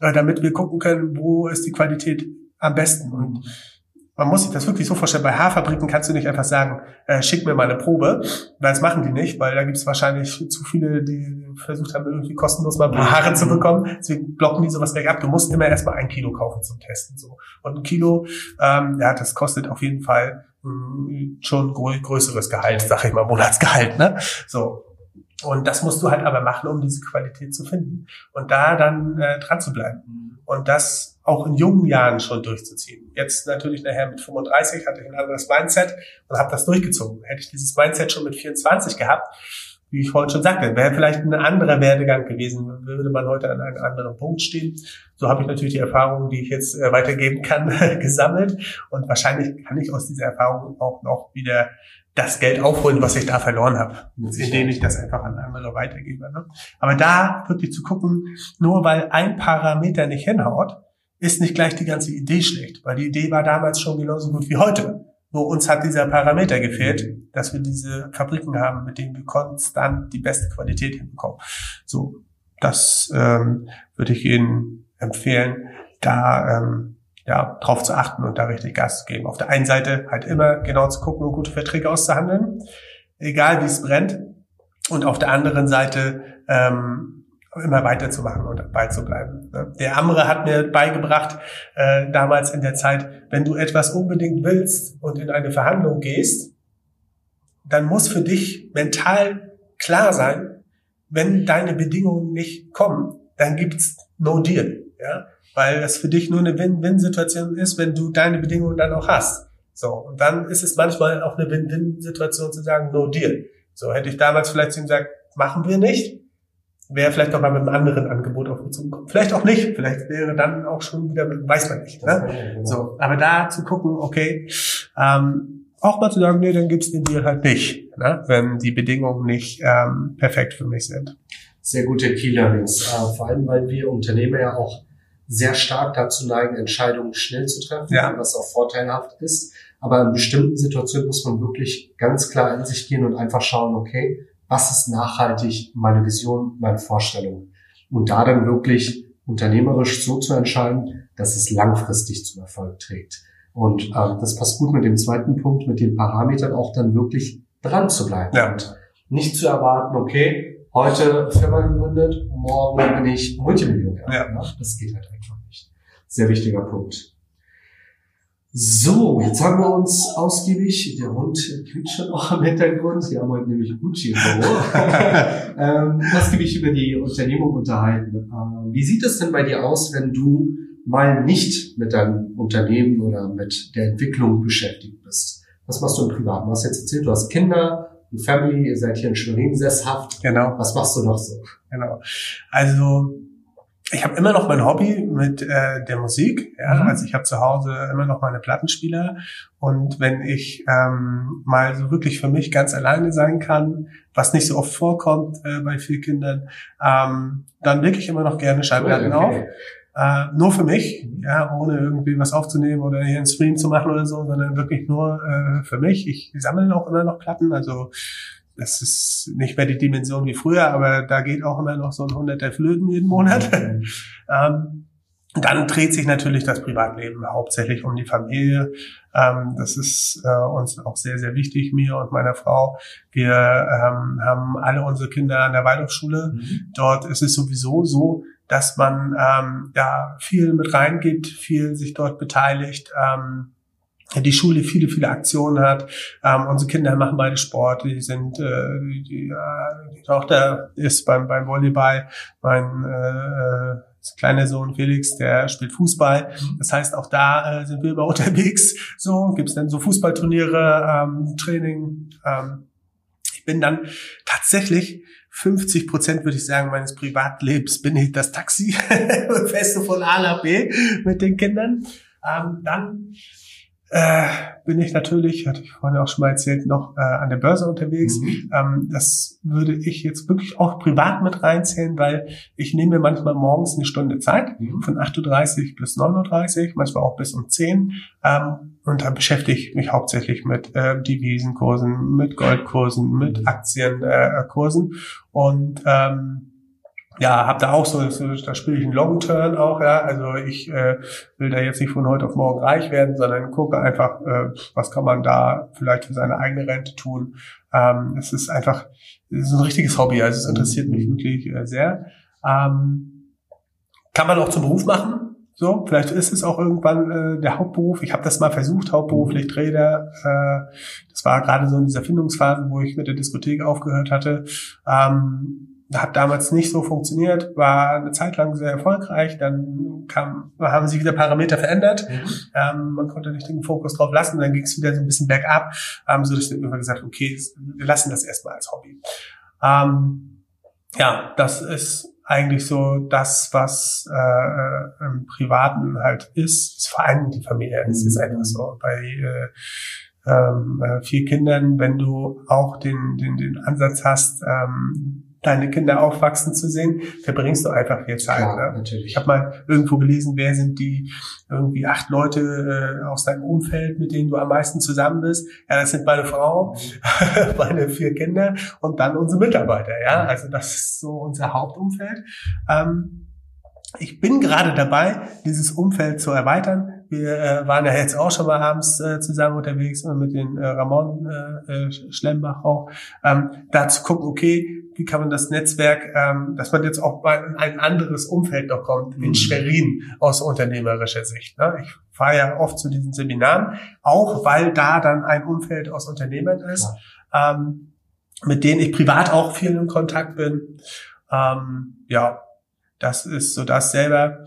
Speaker 3: äh, damit wir gucken können, wo ist die Qualität am besten. Und man muss sich das wirklich so vorstellen, bei Haarfabriken kannst du nicht einfach sagen, äh, schick mir mal eine Probe, weil das machen die nicht, weil da gibt es wahrscheinlich zu viele, die versucht haben, irgendwie kostenlos mal ein paar Haare zu bekommen. Deswegen blocken die sowas gleich ab. Du musst immer erstmal ein Kilo kaufen zum Testen. so Und ein Kilo, ähm, ja, das kostet auf jeden Fall mh, mm, schon größeres Gehalt, sag ich mal, Monatsgehalt. Ne? So, und das musst du halt aber machen, um diese Qualität zu finden. Und da dann äh, dran zu bleiben. Und das auch in jungen Jahren schon durchzuziehen. Jetzt natürlich nachher mit 35 hatte ich ein anderes Mindset und habe das durchgezogen. Hätte ich dieses Mindset schon mit 24 gehabt, wie ich vorhin schon sagte, wäre vielleicht ein anderer Werdegang gewesen, würde man heute an einem anderen Punkt stehen. So habe ich natürlich die Erfahrungen, die ich jetzt äh, weitergeben kann, gesammelt. Und wahrscheinlich kann ich aus dieser Erfahrung auch noch wieder das Geld aufholen, was ich da verloren habe, indem ich das einfach an andere weitergebe. Ne? Aber da wirklich zu gucken, nur weil ein Parameter nicht hinhaut, ist nicht gleich die ganze Idee schlecht, weil die Idee war damals schon genauso gut wie heute. Nur uns hat dieser Parameter gefehlt, dass wir diese Fabriken haben, mit denen wir konstant die beste Qualität hinbekommen. So, das ähm, würde ich Ihnen empfehlen, da ähm, ja, drauf zu achten und da richtig Gas zu geben. Auf der einen Seite halt immer genau zu gucken und gute Verträge auszuhandeln, egal wie es brennt. Und auf der anderen Seite ähm, immer weiterzumachen und bei zu bleiben. Der Amre hat mir beigebracht, äh, damals in der Zeit, wenn du etwas unbedingt willst und in eine Verhandlung gehst, dann muss für dich mental klar sein, wenn deine Bedingungen nicht kommen, dann gibt's no deal, ja, weil das für dich nur eine Win-Win-Situation ist, wenn du deine Bedingungen dann auch hast. So und dann ist es manchmal auch eine Win-Win-Situation zu sagen no deal. So hätte ich damals vielleicht zu ihm gesagt, machen wir nicht, wäre vielleicht noch mal mit einem anderen Angebot auf mich zugekommen. Vielleicht auch nicht, vielleicht wäre dann auch schon wieder, weiß man nicht. Ne? So, aber da zu gucken, okay, ähm, auch mal zu sagen, nee, dann gibt's den Deal halt nicht, ne? wenn die Bedingungen nicht ähm, perfekt für mich sind.
Speaker 2: Sehr gute Key Learnings, äh, vor allem weil wir Unternehmer ja auch sehr stark dazu neigen, Entscheidungen schnell zu treffen, ja. was auch vorteilhaft ist. Aber in bestimmten Situationen muss man wirklich ganz klar in sich gehen und einfach schauen, okay, was ist nachhaltig meine Vision, meine Vorstellung. Und da dann wirklich unternehmerisch so zu entscheiden, dass es langfristig zum Erfolg trägt. Und ähm, das passt gut mit dem zweiten Punkt, mit den Parametern auch dann wirklich dran zu bleiben. Ja. Und nicht zu erwarten, okay, heute Firma gegründet, morgen bin ich Multimillionär. Ja. Das geht halt einfach nicht. Sehr wichtiger Punkt. So, jetzt haben wir uns ausgiebig, der Hund quietscht schon auch im Hintergrund, wir haben heute nämlich Gucci im Büro, ähm, ausgiebig über die Unternehmung unterhalten. Ähm, wie sieht es denn bei dir aus, wenn du mal nicht mit deinem Unternehmen oder mit der Entwicklung beschäftigt bist? Was machst du im Privaten? Du hast jetzt erzählt, du hast Kinder, Family, ihr seid hier in Schwerin sesshaft. Genau. Was machst du noch so?
Speaker 3: Genau. Also ich habe immer noch mein Hobby mit äh, der Musik. Ja? Mhm. Also ich habe zu Hause immer noch meine Plattenspieler. Und wenn ich ähm, mal so wirklich für mich ganz alleine sein kann, was nicht so oft vorkommt äh, bei vielen Kindern, ähm, dann lege ich immer noch gerne Schallplatten okay. auf. Äh, nur für mich, ja, ohne irgendwie was aufzunehmen oder hier einen Stream zu machen oder so, sondern wirklich nur äh, für mich. Ich sammle auch immer noch Platten, also das ist nicht mehr die Dimension wie früher, aber da geht auch immer noch so ein hunderter Flöten jeden Monat. Mhm. ähm, dann dreht sich natürlich das Privatleben hauptsächlich um die Familie. Ähm, das ist äh, uns auch sehr, sehr wichtig, mir und meiner Frau. Wir ähm, haben alle unsere Kinder an der Waldorfschule. Mhm. Dort ist es sowieso so, dass man ähm, ja viel mit reingibt, viel sich dort beteiligt. Ähm, die Schule viele, viele Aktionen hat. Ähm, unsere Kinder machen beide Sport. Die sind, äh, die, äh, die Tochter ist beim, beim Volleyball. Mein äh, äh kleiner Sohn Felix, der spielt Fußball. Das heißt, auch da äh, sind wir immer unterwegs. So gibt's dann so Fußballturniere, ähm, Training. Ähm, ich bin dann tatsächlich 50 Prozent, würde ich sagen, meines Privatlebens bin ich das Taxi feste von A nach B mit den Kindern. Ähm, dann äh, bin ich natürlich, hatte ich vorhin auch schon mal erzählt, noch äh, an der Börse unterwegs. Mhm. Ähm, das würde ich jetzt wirklich auch privat mit reinzählen, weil ich nehme mir manchmal morgens eine Stunde Zeit, mhm. von 8.30 Uhr bis 9.30 Uhr, manchmal auch bis um 10 ähm, und da beschäftige ich mich hauptsächlich mit äh, Devisenkursen, mit Goldkursen, mit mhm. Aktienkursen. Äh, und ähm, ja, hab da auch so, so da spiele ich einen Long Turn auch, ja. Also ich äh, will da jetzt nicht von heute auf morgen reich werden, sondern gucke einfach, äh, was kann man da vielleicht für seine eigene Rente tun. Ähm, es ist einfach, es ist ein richtiges Hobby, also es interessiert mich wirklich äh, sehr. Ähm, kann man auch zum Beruf machen. So, vielleicht ist es auch irgendwann äh, der Hauptberuf. Ich habe das mal versucht, hauptberuflich Trader. Äh, das war gerade so in dieser Findungsphase, wo ich mit der Diskothek aufgehört hatte. Ähm, hat damals nicht so funktioniert, war eine Zeit lang sehr erfolgreich, dann kam, haben sich wieder Parameter verändert, mhm. ähm, man konnte nicht den Fokus drauf lassen, dann ging es wieder so ein bisschen bergab, ähm, so dass ich dann irgendwann gesagt okay, wir lassen das erstmal als Hobby. Ähm, ja, das ist eigentlich so das, was äh, im Privaten halt ist, ist vor allem die Familie. Es ist mhm. einfach so. Bei äh, ähm, äh, vier Kindern, wenn du auch den, den, den Ansatz hast, ähm, deine Kinder aufwachsen zu sehen, verbringst du einfach viel Zeit. Klar, ne? natürlich. Ich habe mal irgendwo gelesen, wer sind die irgendwie acht Leute äh, aus deinem Umfeld, mit denen du am meisten zusammen bist. Ja, das sind meine Frau, mhm. meine vier Kinder und dann unsere Mitarbeiter. Ja, also das ist so unser Hauptumfeld. Ähm, ich bin gerade dabei, dieses Umfeld zu erweitern. Wir äh, waren ja jetzt auch schon mal abends äh, zusammen unterwegs mit den äh, Ramon äh, äh, Schlembach auch, ähm, da zu gucken, okay, wie kann man das Netzwerk, ähm, dass man jetzt auch mal in ein anderes Umfeld noch kommt, in mhm. Schwerin aus unternehmerischer Sicht. Ne? Ich fahre ja oft zu diesen Seminaren, auch weil da dann ein Umfeld aus Unternehmern ist. ähm, mit denen ich privat auch viel in Kontakt bin. Ähm, ja, das ist so das selber.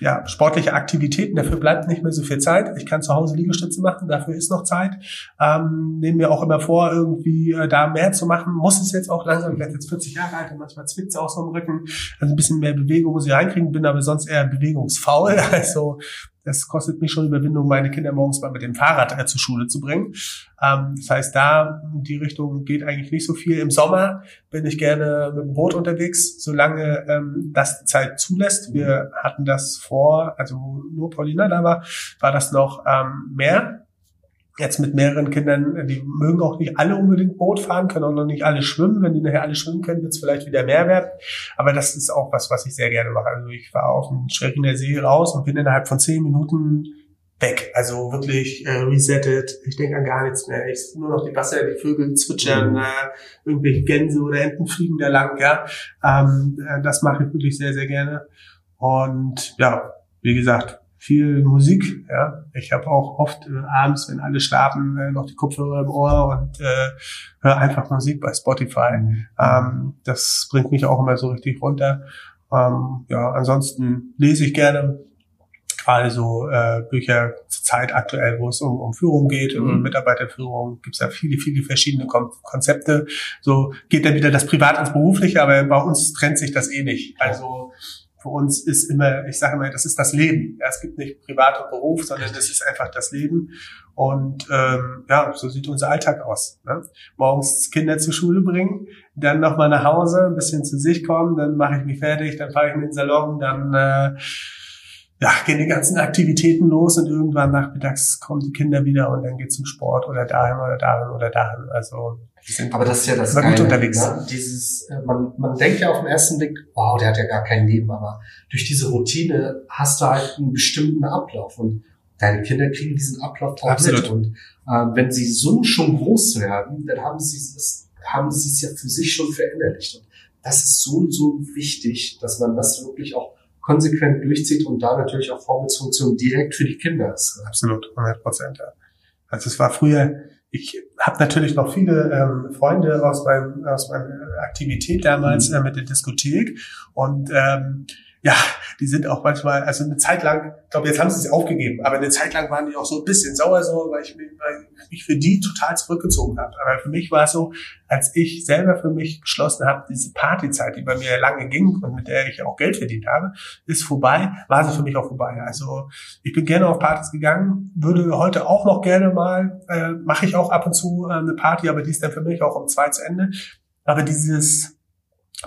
Speaker 3: Ja, sportliche Aktivitäten, dafür bleibt nicht mehr so viel Zeit. Ich kann zu Hause Liegestütze machen, dafür ist noch Zeit. Ähm, nehme mir auch immer vor, irgendwie äh, da mehr zu machen. Muss es jetzt auch langsam, ich werde jetzt 40 Jahre alt und manchmal zwickt es auch so im Rücken. Also ein bisschen mehr Bewegung muss ich reinkriegen, bin aber sonst eher bewegungsfaul. Also das kostet mich schon Überwindung, meine Kinder morgens mal mit dem Fahrrad äh, zur Schule zu bringen. Ähm, das heißt, da die Richtung geht eigentlich nicht so viel. Im Sommer bin ich gerne mit dem Boot unterwegs, solange ähm, das die Zeit zulässt. Wir hatten das vor, also wo nur Paulina da war, war das noch ähm, mehr jetzt mit mehreren Kindern, die mögen auch nicht alle unbedingt Boot fahren, können auch noch nicht alle schwimmen. Wenn die nachher alle schwimmen können, wird es vielleicht wieder mehr werden. Aber das ist auch was, was ich sehr gerne mache. Also ich fahre auf den Schweriner See raus und bin innerhalb von zehn Minuten weg. Also wirklich äh, resettet. Ich denke an gar nichts mehr. Ich nur noch die Wasser, die Vögel zwitschern, mhm. äh, irgendwelche Gänse oder Enten fliegen da lang. Ja, ähm, äh, das mache ich wirklich sehr, sehr gerne. Und ja, wie gesagt, viel Musik. Ja, ich habe auch oft äh, abends, wenn alle schlafen, äh, noch die Kopfhörer im Ohr und äh, höre einfach Musik bei Spotify. Mhm. Ähm, das bringt mich auch immer so richtig runter. Ähm, ja, ansonsten lese ich gerne gerade so äh, Bücher zur Zeit aktuell, wo es um, um Führung geht, mhm. um Mitarbeiterführung, gibt es ja viele, viele verschiedene Kon Konzepte. So geht dann wieder das Privat ins Berufliche, aber bei uns trennt sich das eh nicht. Also für uns ist immer, ich sage immer, das ist das Leben. Ja, es gibt nicht Privat und Beruf, sondern das ist einfach das Leben. Und ähm, ja, so sieht unser Alltag aus. Ne? Morgens Kinder zur Schule bringen, dann nochmal nach Hause, ein bisschen zu sich kommen, dann mache ich mich fertig, dann fahre ich in den Salon, dann äh, ja, gehen die ganzen Aktivitäten los und irgendwann nachmittags kommen die Kinder wieder und dann geht's zum Sport oder dahin oder dahin oder dahin. Also
Speaker 2: aber das ist ja das Geile, gut unterwegs. Ne? Dieses, äh, man, man denkt ja auf den ersten Blick, wow, der hat ja gar kein Leben, aber durch diese Routine hast du halt einen bestimmten Ablauf und deine Kinder kriegen diesen Ablauf auch Absolut. mit. Und äh, wenn sie so schon groß werden, dann haben sie es, haben sie es ja für sich schon verinnerlicht. Und das ist so, so wichtig, dass man das wirklich auch konsequent durchzieht und da natürlich auch Vorbildsfunktion direkt für die Kinder ist.
Speaker 3: Absolut, 100 Prozent. Also es war früher, ich habe natürlich noch viele ähm, Freunde aus, meinem, aus meiner Aktivität damals mhm. äh, mit der Diskothek und ähm, ja, die sind auch manchmal, also eine Zeit lang, ich glaube, jetzt haben sie es aufgegeben, aber eine Zeit lang waren die auch so ein bisschen sauer, so, weil ich mich, weil ich mich für die total zurückgezogen habe. Aber für mich war es so, als ich selber für mich beschlossen habe, diese Partyzeit, die bei mir lange ging und mit der ich auch Geld verdient habe, ist vorbei, war sie für mich auch vorbei. Also ich bin gerne auf Partys gegangen, würde heute auch noch gerne mal, äh, mache ich auch ab und zu äh, eine Party, aber die ist dann für mich auch um zwei zu Ende. Aber dieses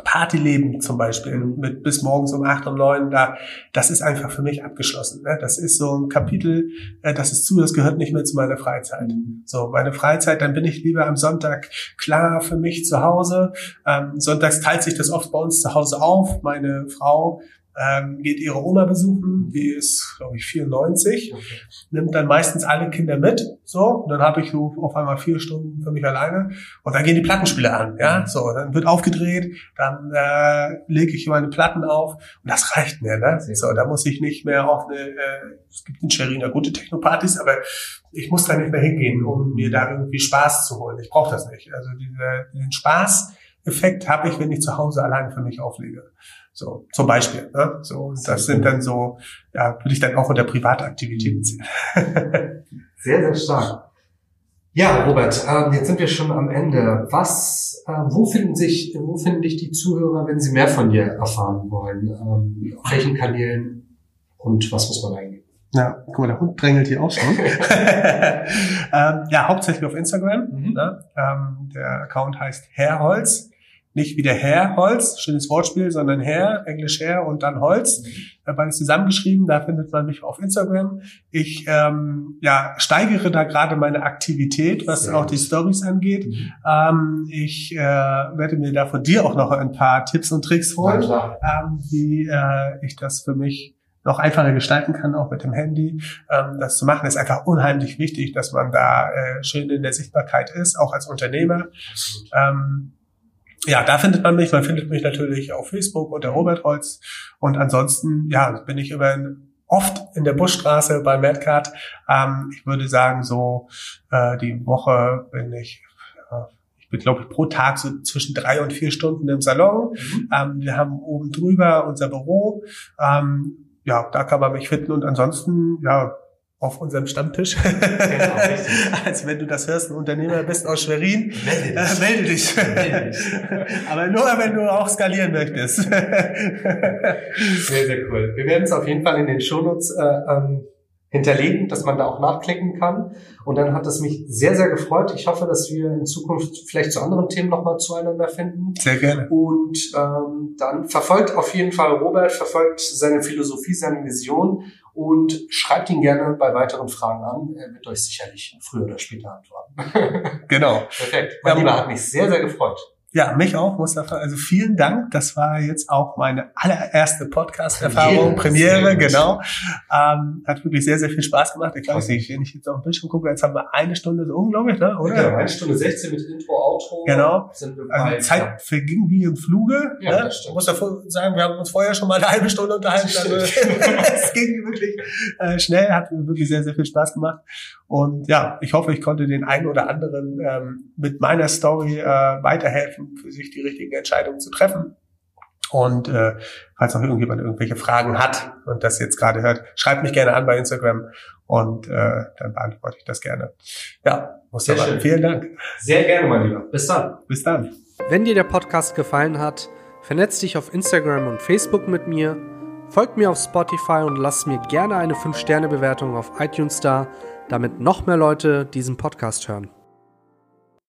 Speaker 3: Partyleben zum Beispiel mit bis morgens um acht und neun da, das ist einfach für mich abgeschlossen. Ne? Das ist so ein Kapitel, äh, das ist zu, das gehört nicht mehr zu meiner Freizeit. So, meine Freizeit, dann bin ich lieber am Sonntag klar für mich zu Hause. Ähm, sonntags teilt sich das oft bei uns zu Hause auf. Meine Frau ähm, geht ihre Oma besuchen, die ist, glaube ich, 94, okay. nimmt dann meistens alle Kinder mit, so, und dann habe ich so auf einmal vier Stunden für mich alleine. Und dann gehen die Plattenspiele an, ja, so, dann wird aufgedreht, dann äh, lege ich meine Platten auf und das reicht mir, ne, so, da muss ich nicht mehr auf eine, äh, es gibt in Scherina gute Technopartys, aber ich muss da nicht mehr hingehen, um mir da irgendwie Spaß zu holen, ich brauche das nicht, also diese, diesen Spaß-Effekt habe ich, wenn ich zu Hause alleine für mich auflege. So, zum Beispiel. Ne? So, das sind dann so, ja, würde ich dann auch unter Privataktivitäten sehen.
Speaker 2: sehr, sehr stark. Ja, Robert, ähm, jetzt sind wir schon am Ende. Was, äh, wo finden sich, wo finden dich die Zuhörer, wenn sie mehr von dir erfahren wollen? Ähm, auf welchen Kanälen und was muss man eingeben?
Speaker 3: Ja, guck mal, der Hund drängelt hier auch schon. ähm, ja, hauptsächlich auf Instagram. Mhm. Ne? Ähm, der Account heißt Herrholz nicht wie der Herr Holz, schönes Wortspiel, sondern Herr, Englisch Herr und dann Holz. Mhm. Beides zusammengeschrieben, da findet man mich auf Instagram. Ich ähm, ja, steigere da gerade meine Aktivität, was Sehr auch die Stories angeht. Mhm. Ähm, ich äh, werde mir da von dir auch noch ein paar Tipps und Tricks holen, ähm, wie äh, ich das für mich noch einfacher gestalten kann, auch mit dem Handy. Ähm, das zu machen ist einfach unheimlich wichtig, dass man da äh, schön in der Sichtbarkeit ist, auch als Unternehmer. Ähm, ja, da findet man mich. Man findet mich natürlich auf Facebook unter Robert Holz. Und ansonsten, ja, bin ich über oft in der Buschstraße bei Madcard. Ähm, ich würde sagen, so äh, die Woche bin ich ich bin, glaube ich, pro Tag so zwischen drei und vier Stunden im Salon. Mhm. Ähm, wir haben oben drüber unser Büro. Ähm, ja, da kann man mich finden und ansonsten, ja, auf unserem Stammtisch. Genau, Als wenn du das hörst, ein Unternehmer bist aus Schwerin, melde dich. Äh, melde dich. Melde dich. Aber nur, wenn du auch skalieren möchtest.
Speaker 2: sehr, sehr cool. Wir werden es auf jeden Fall in den Shownotes äh, ähm, hinterlegen, dass man da auch nachklicken kann. Und dann hat es mich sehr, sehr gefreut. Ich hoffe, dass wir in Zukunft vielleicht zu anderen Themen nochmal zueinander finden.
Speaker 3: Sehr gerne.
Speaker 2: Und ähm, dann verfolgt auf jeden Fall Robert, verfolgt seine Philosophie, seine Vision und schreibt ihn gerne bei weiteren Fragen an. Er wird euch sicherlich früher oder später antworten.
Speaker 3: genau.
Speaker 2: Perfekt. Mein ja, Lieber, hat mich sehr, sehr gefreut.
Speaker 3: Ja, mich auch, Mustafa. Also vielen Dank. Das war jetzt auch meine allererste Podcast-Erfahrung, Premiere, Premiere genau. Ähm, hat wirklich sehr, sehr viel Spaß gemacht. Ich weiß nicht, wenn ich jetzt auf den Bildschirm gucke, jetzt haben wir eine Stunde so unglaublich, ne?
Speaker 2: oder? Ja, eine Stunde 16 mit Intro, Outro.
Speaker 3: Genau. also Zeit ja. verging wie im Fluge. Ja, ne? das stimmt. Ich muss davor sagen, wir haben uns vorher schon mal eine halbe Stunde unterhalten. Also, es ging wirklich äh, schnell, hat wirklich sehr, sehr viel Spaß gemacht. Und ja, ich hoffe, ich konnte den einen oder anderen ähm, mit meiner Story äh, weiterhelfen, für sich die richtigen Entscheidungen zu treffen. Und äh, falls noch irgendjemand irgendwelche Fragen hat und das jetzt gerade hört, schreibt mich gerne an bei Instagram und äh, dann beantworte ich das gerne. Ja, muss Sehr schön. vielen Dank.
Speaker 2: Sehr gerne, mein Lieber. Bis dann.
Speaker 3: Bis dann.
Speaker 1: Wenn dir der Podcast gefallen hat, vernetz dich auf Instagram und Facebook mit mir, folgt mir auf Spotify und lass mir gerne eine 5-Sterne-Bewertung auf iTunes da damit noch mehr Leute diesen Podcast hören.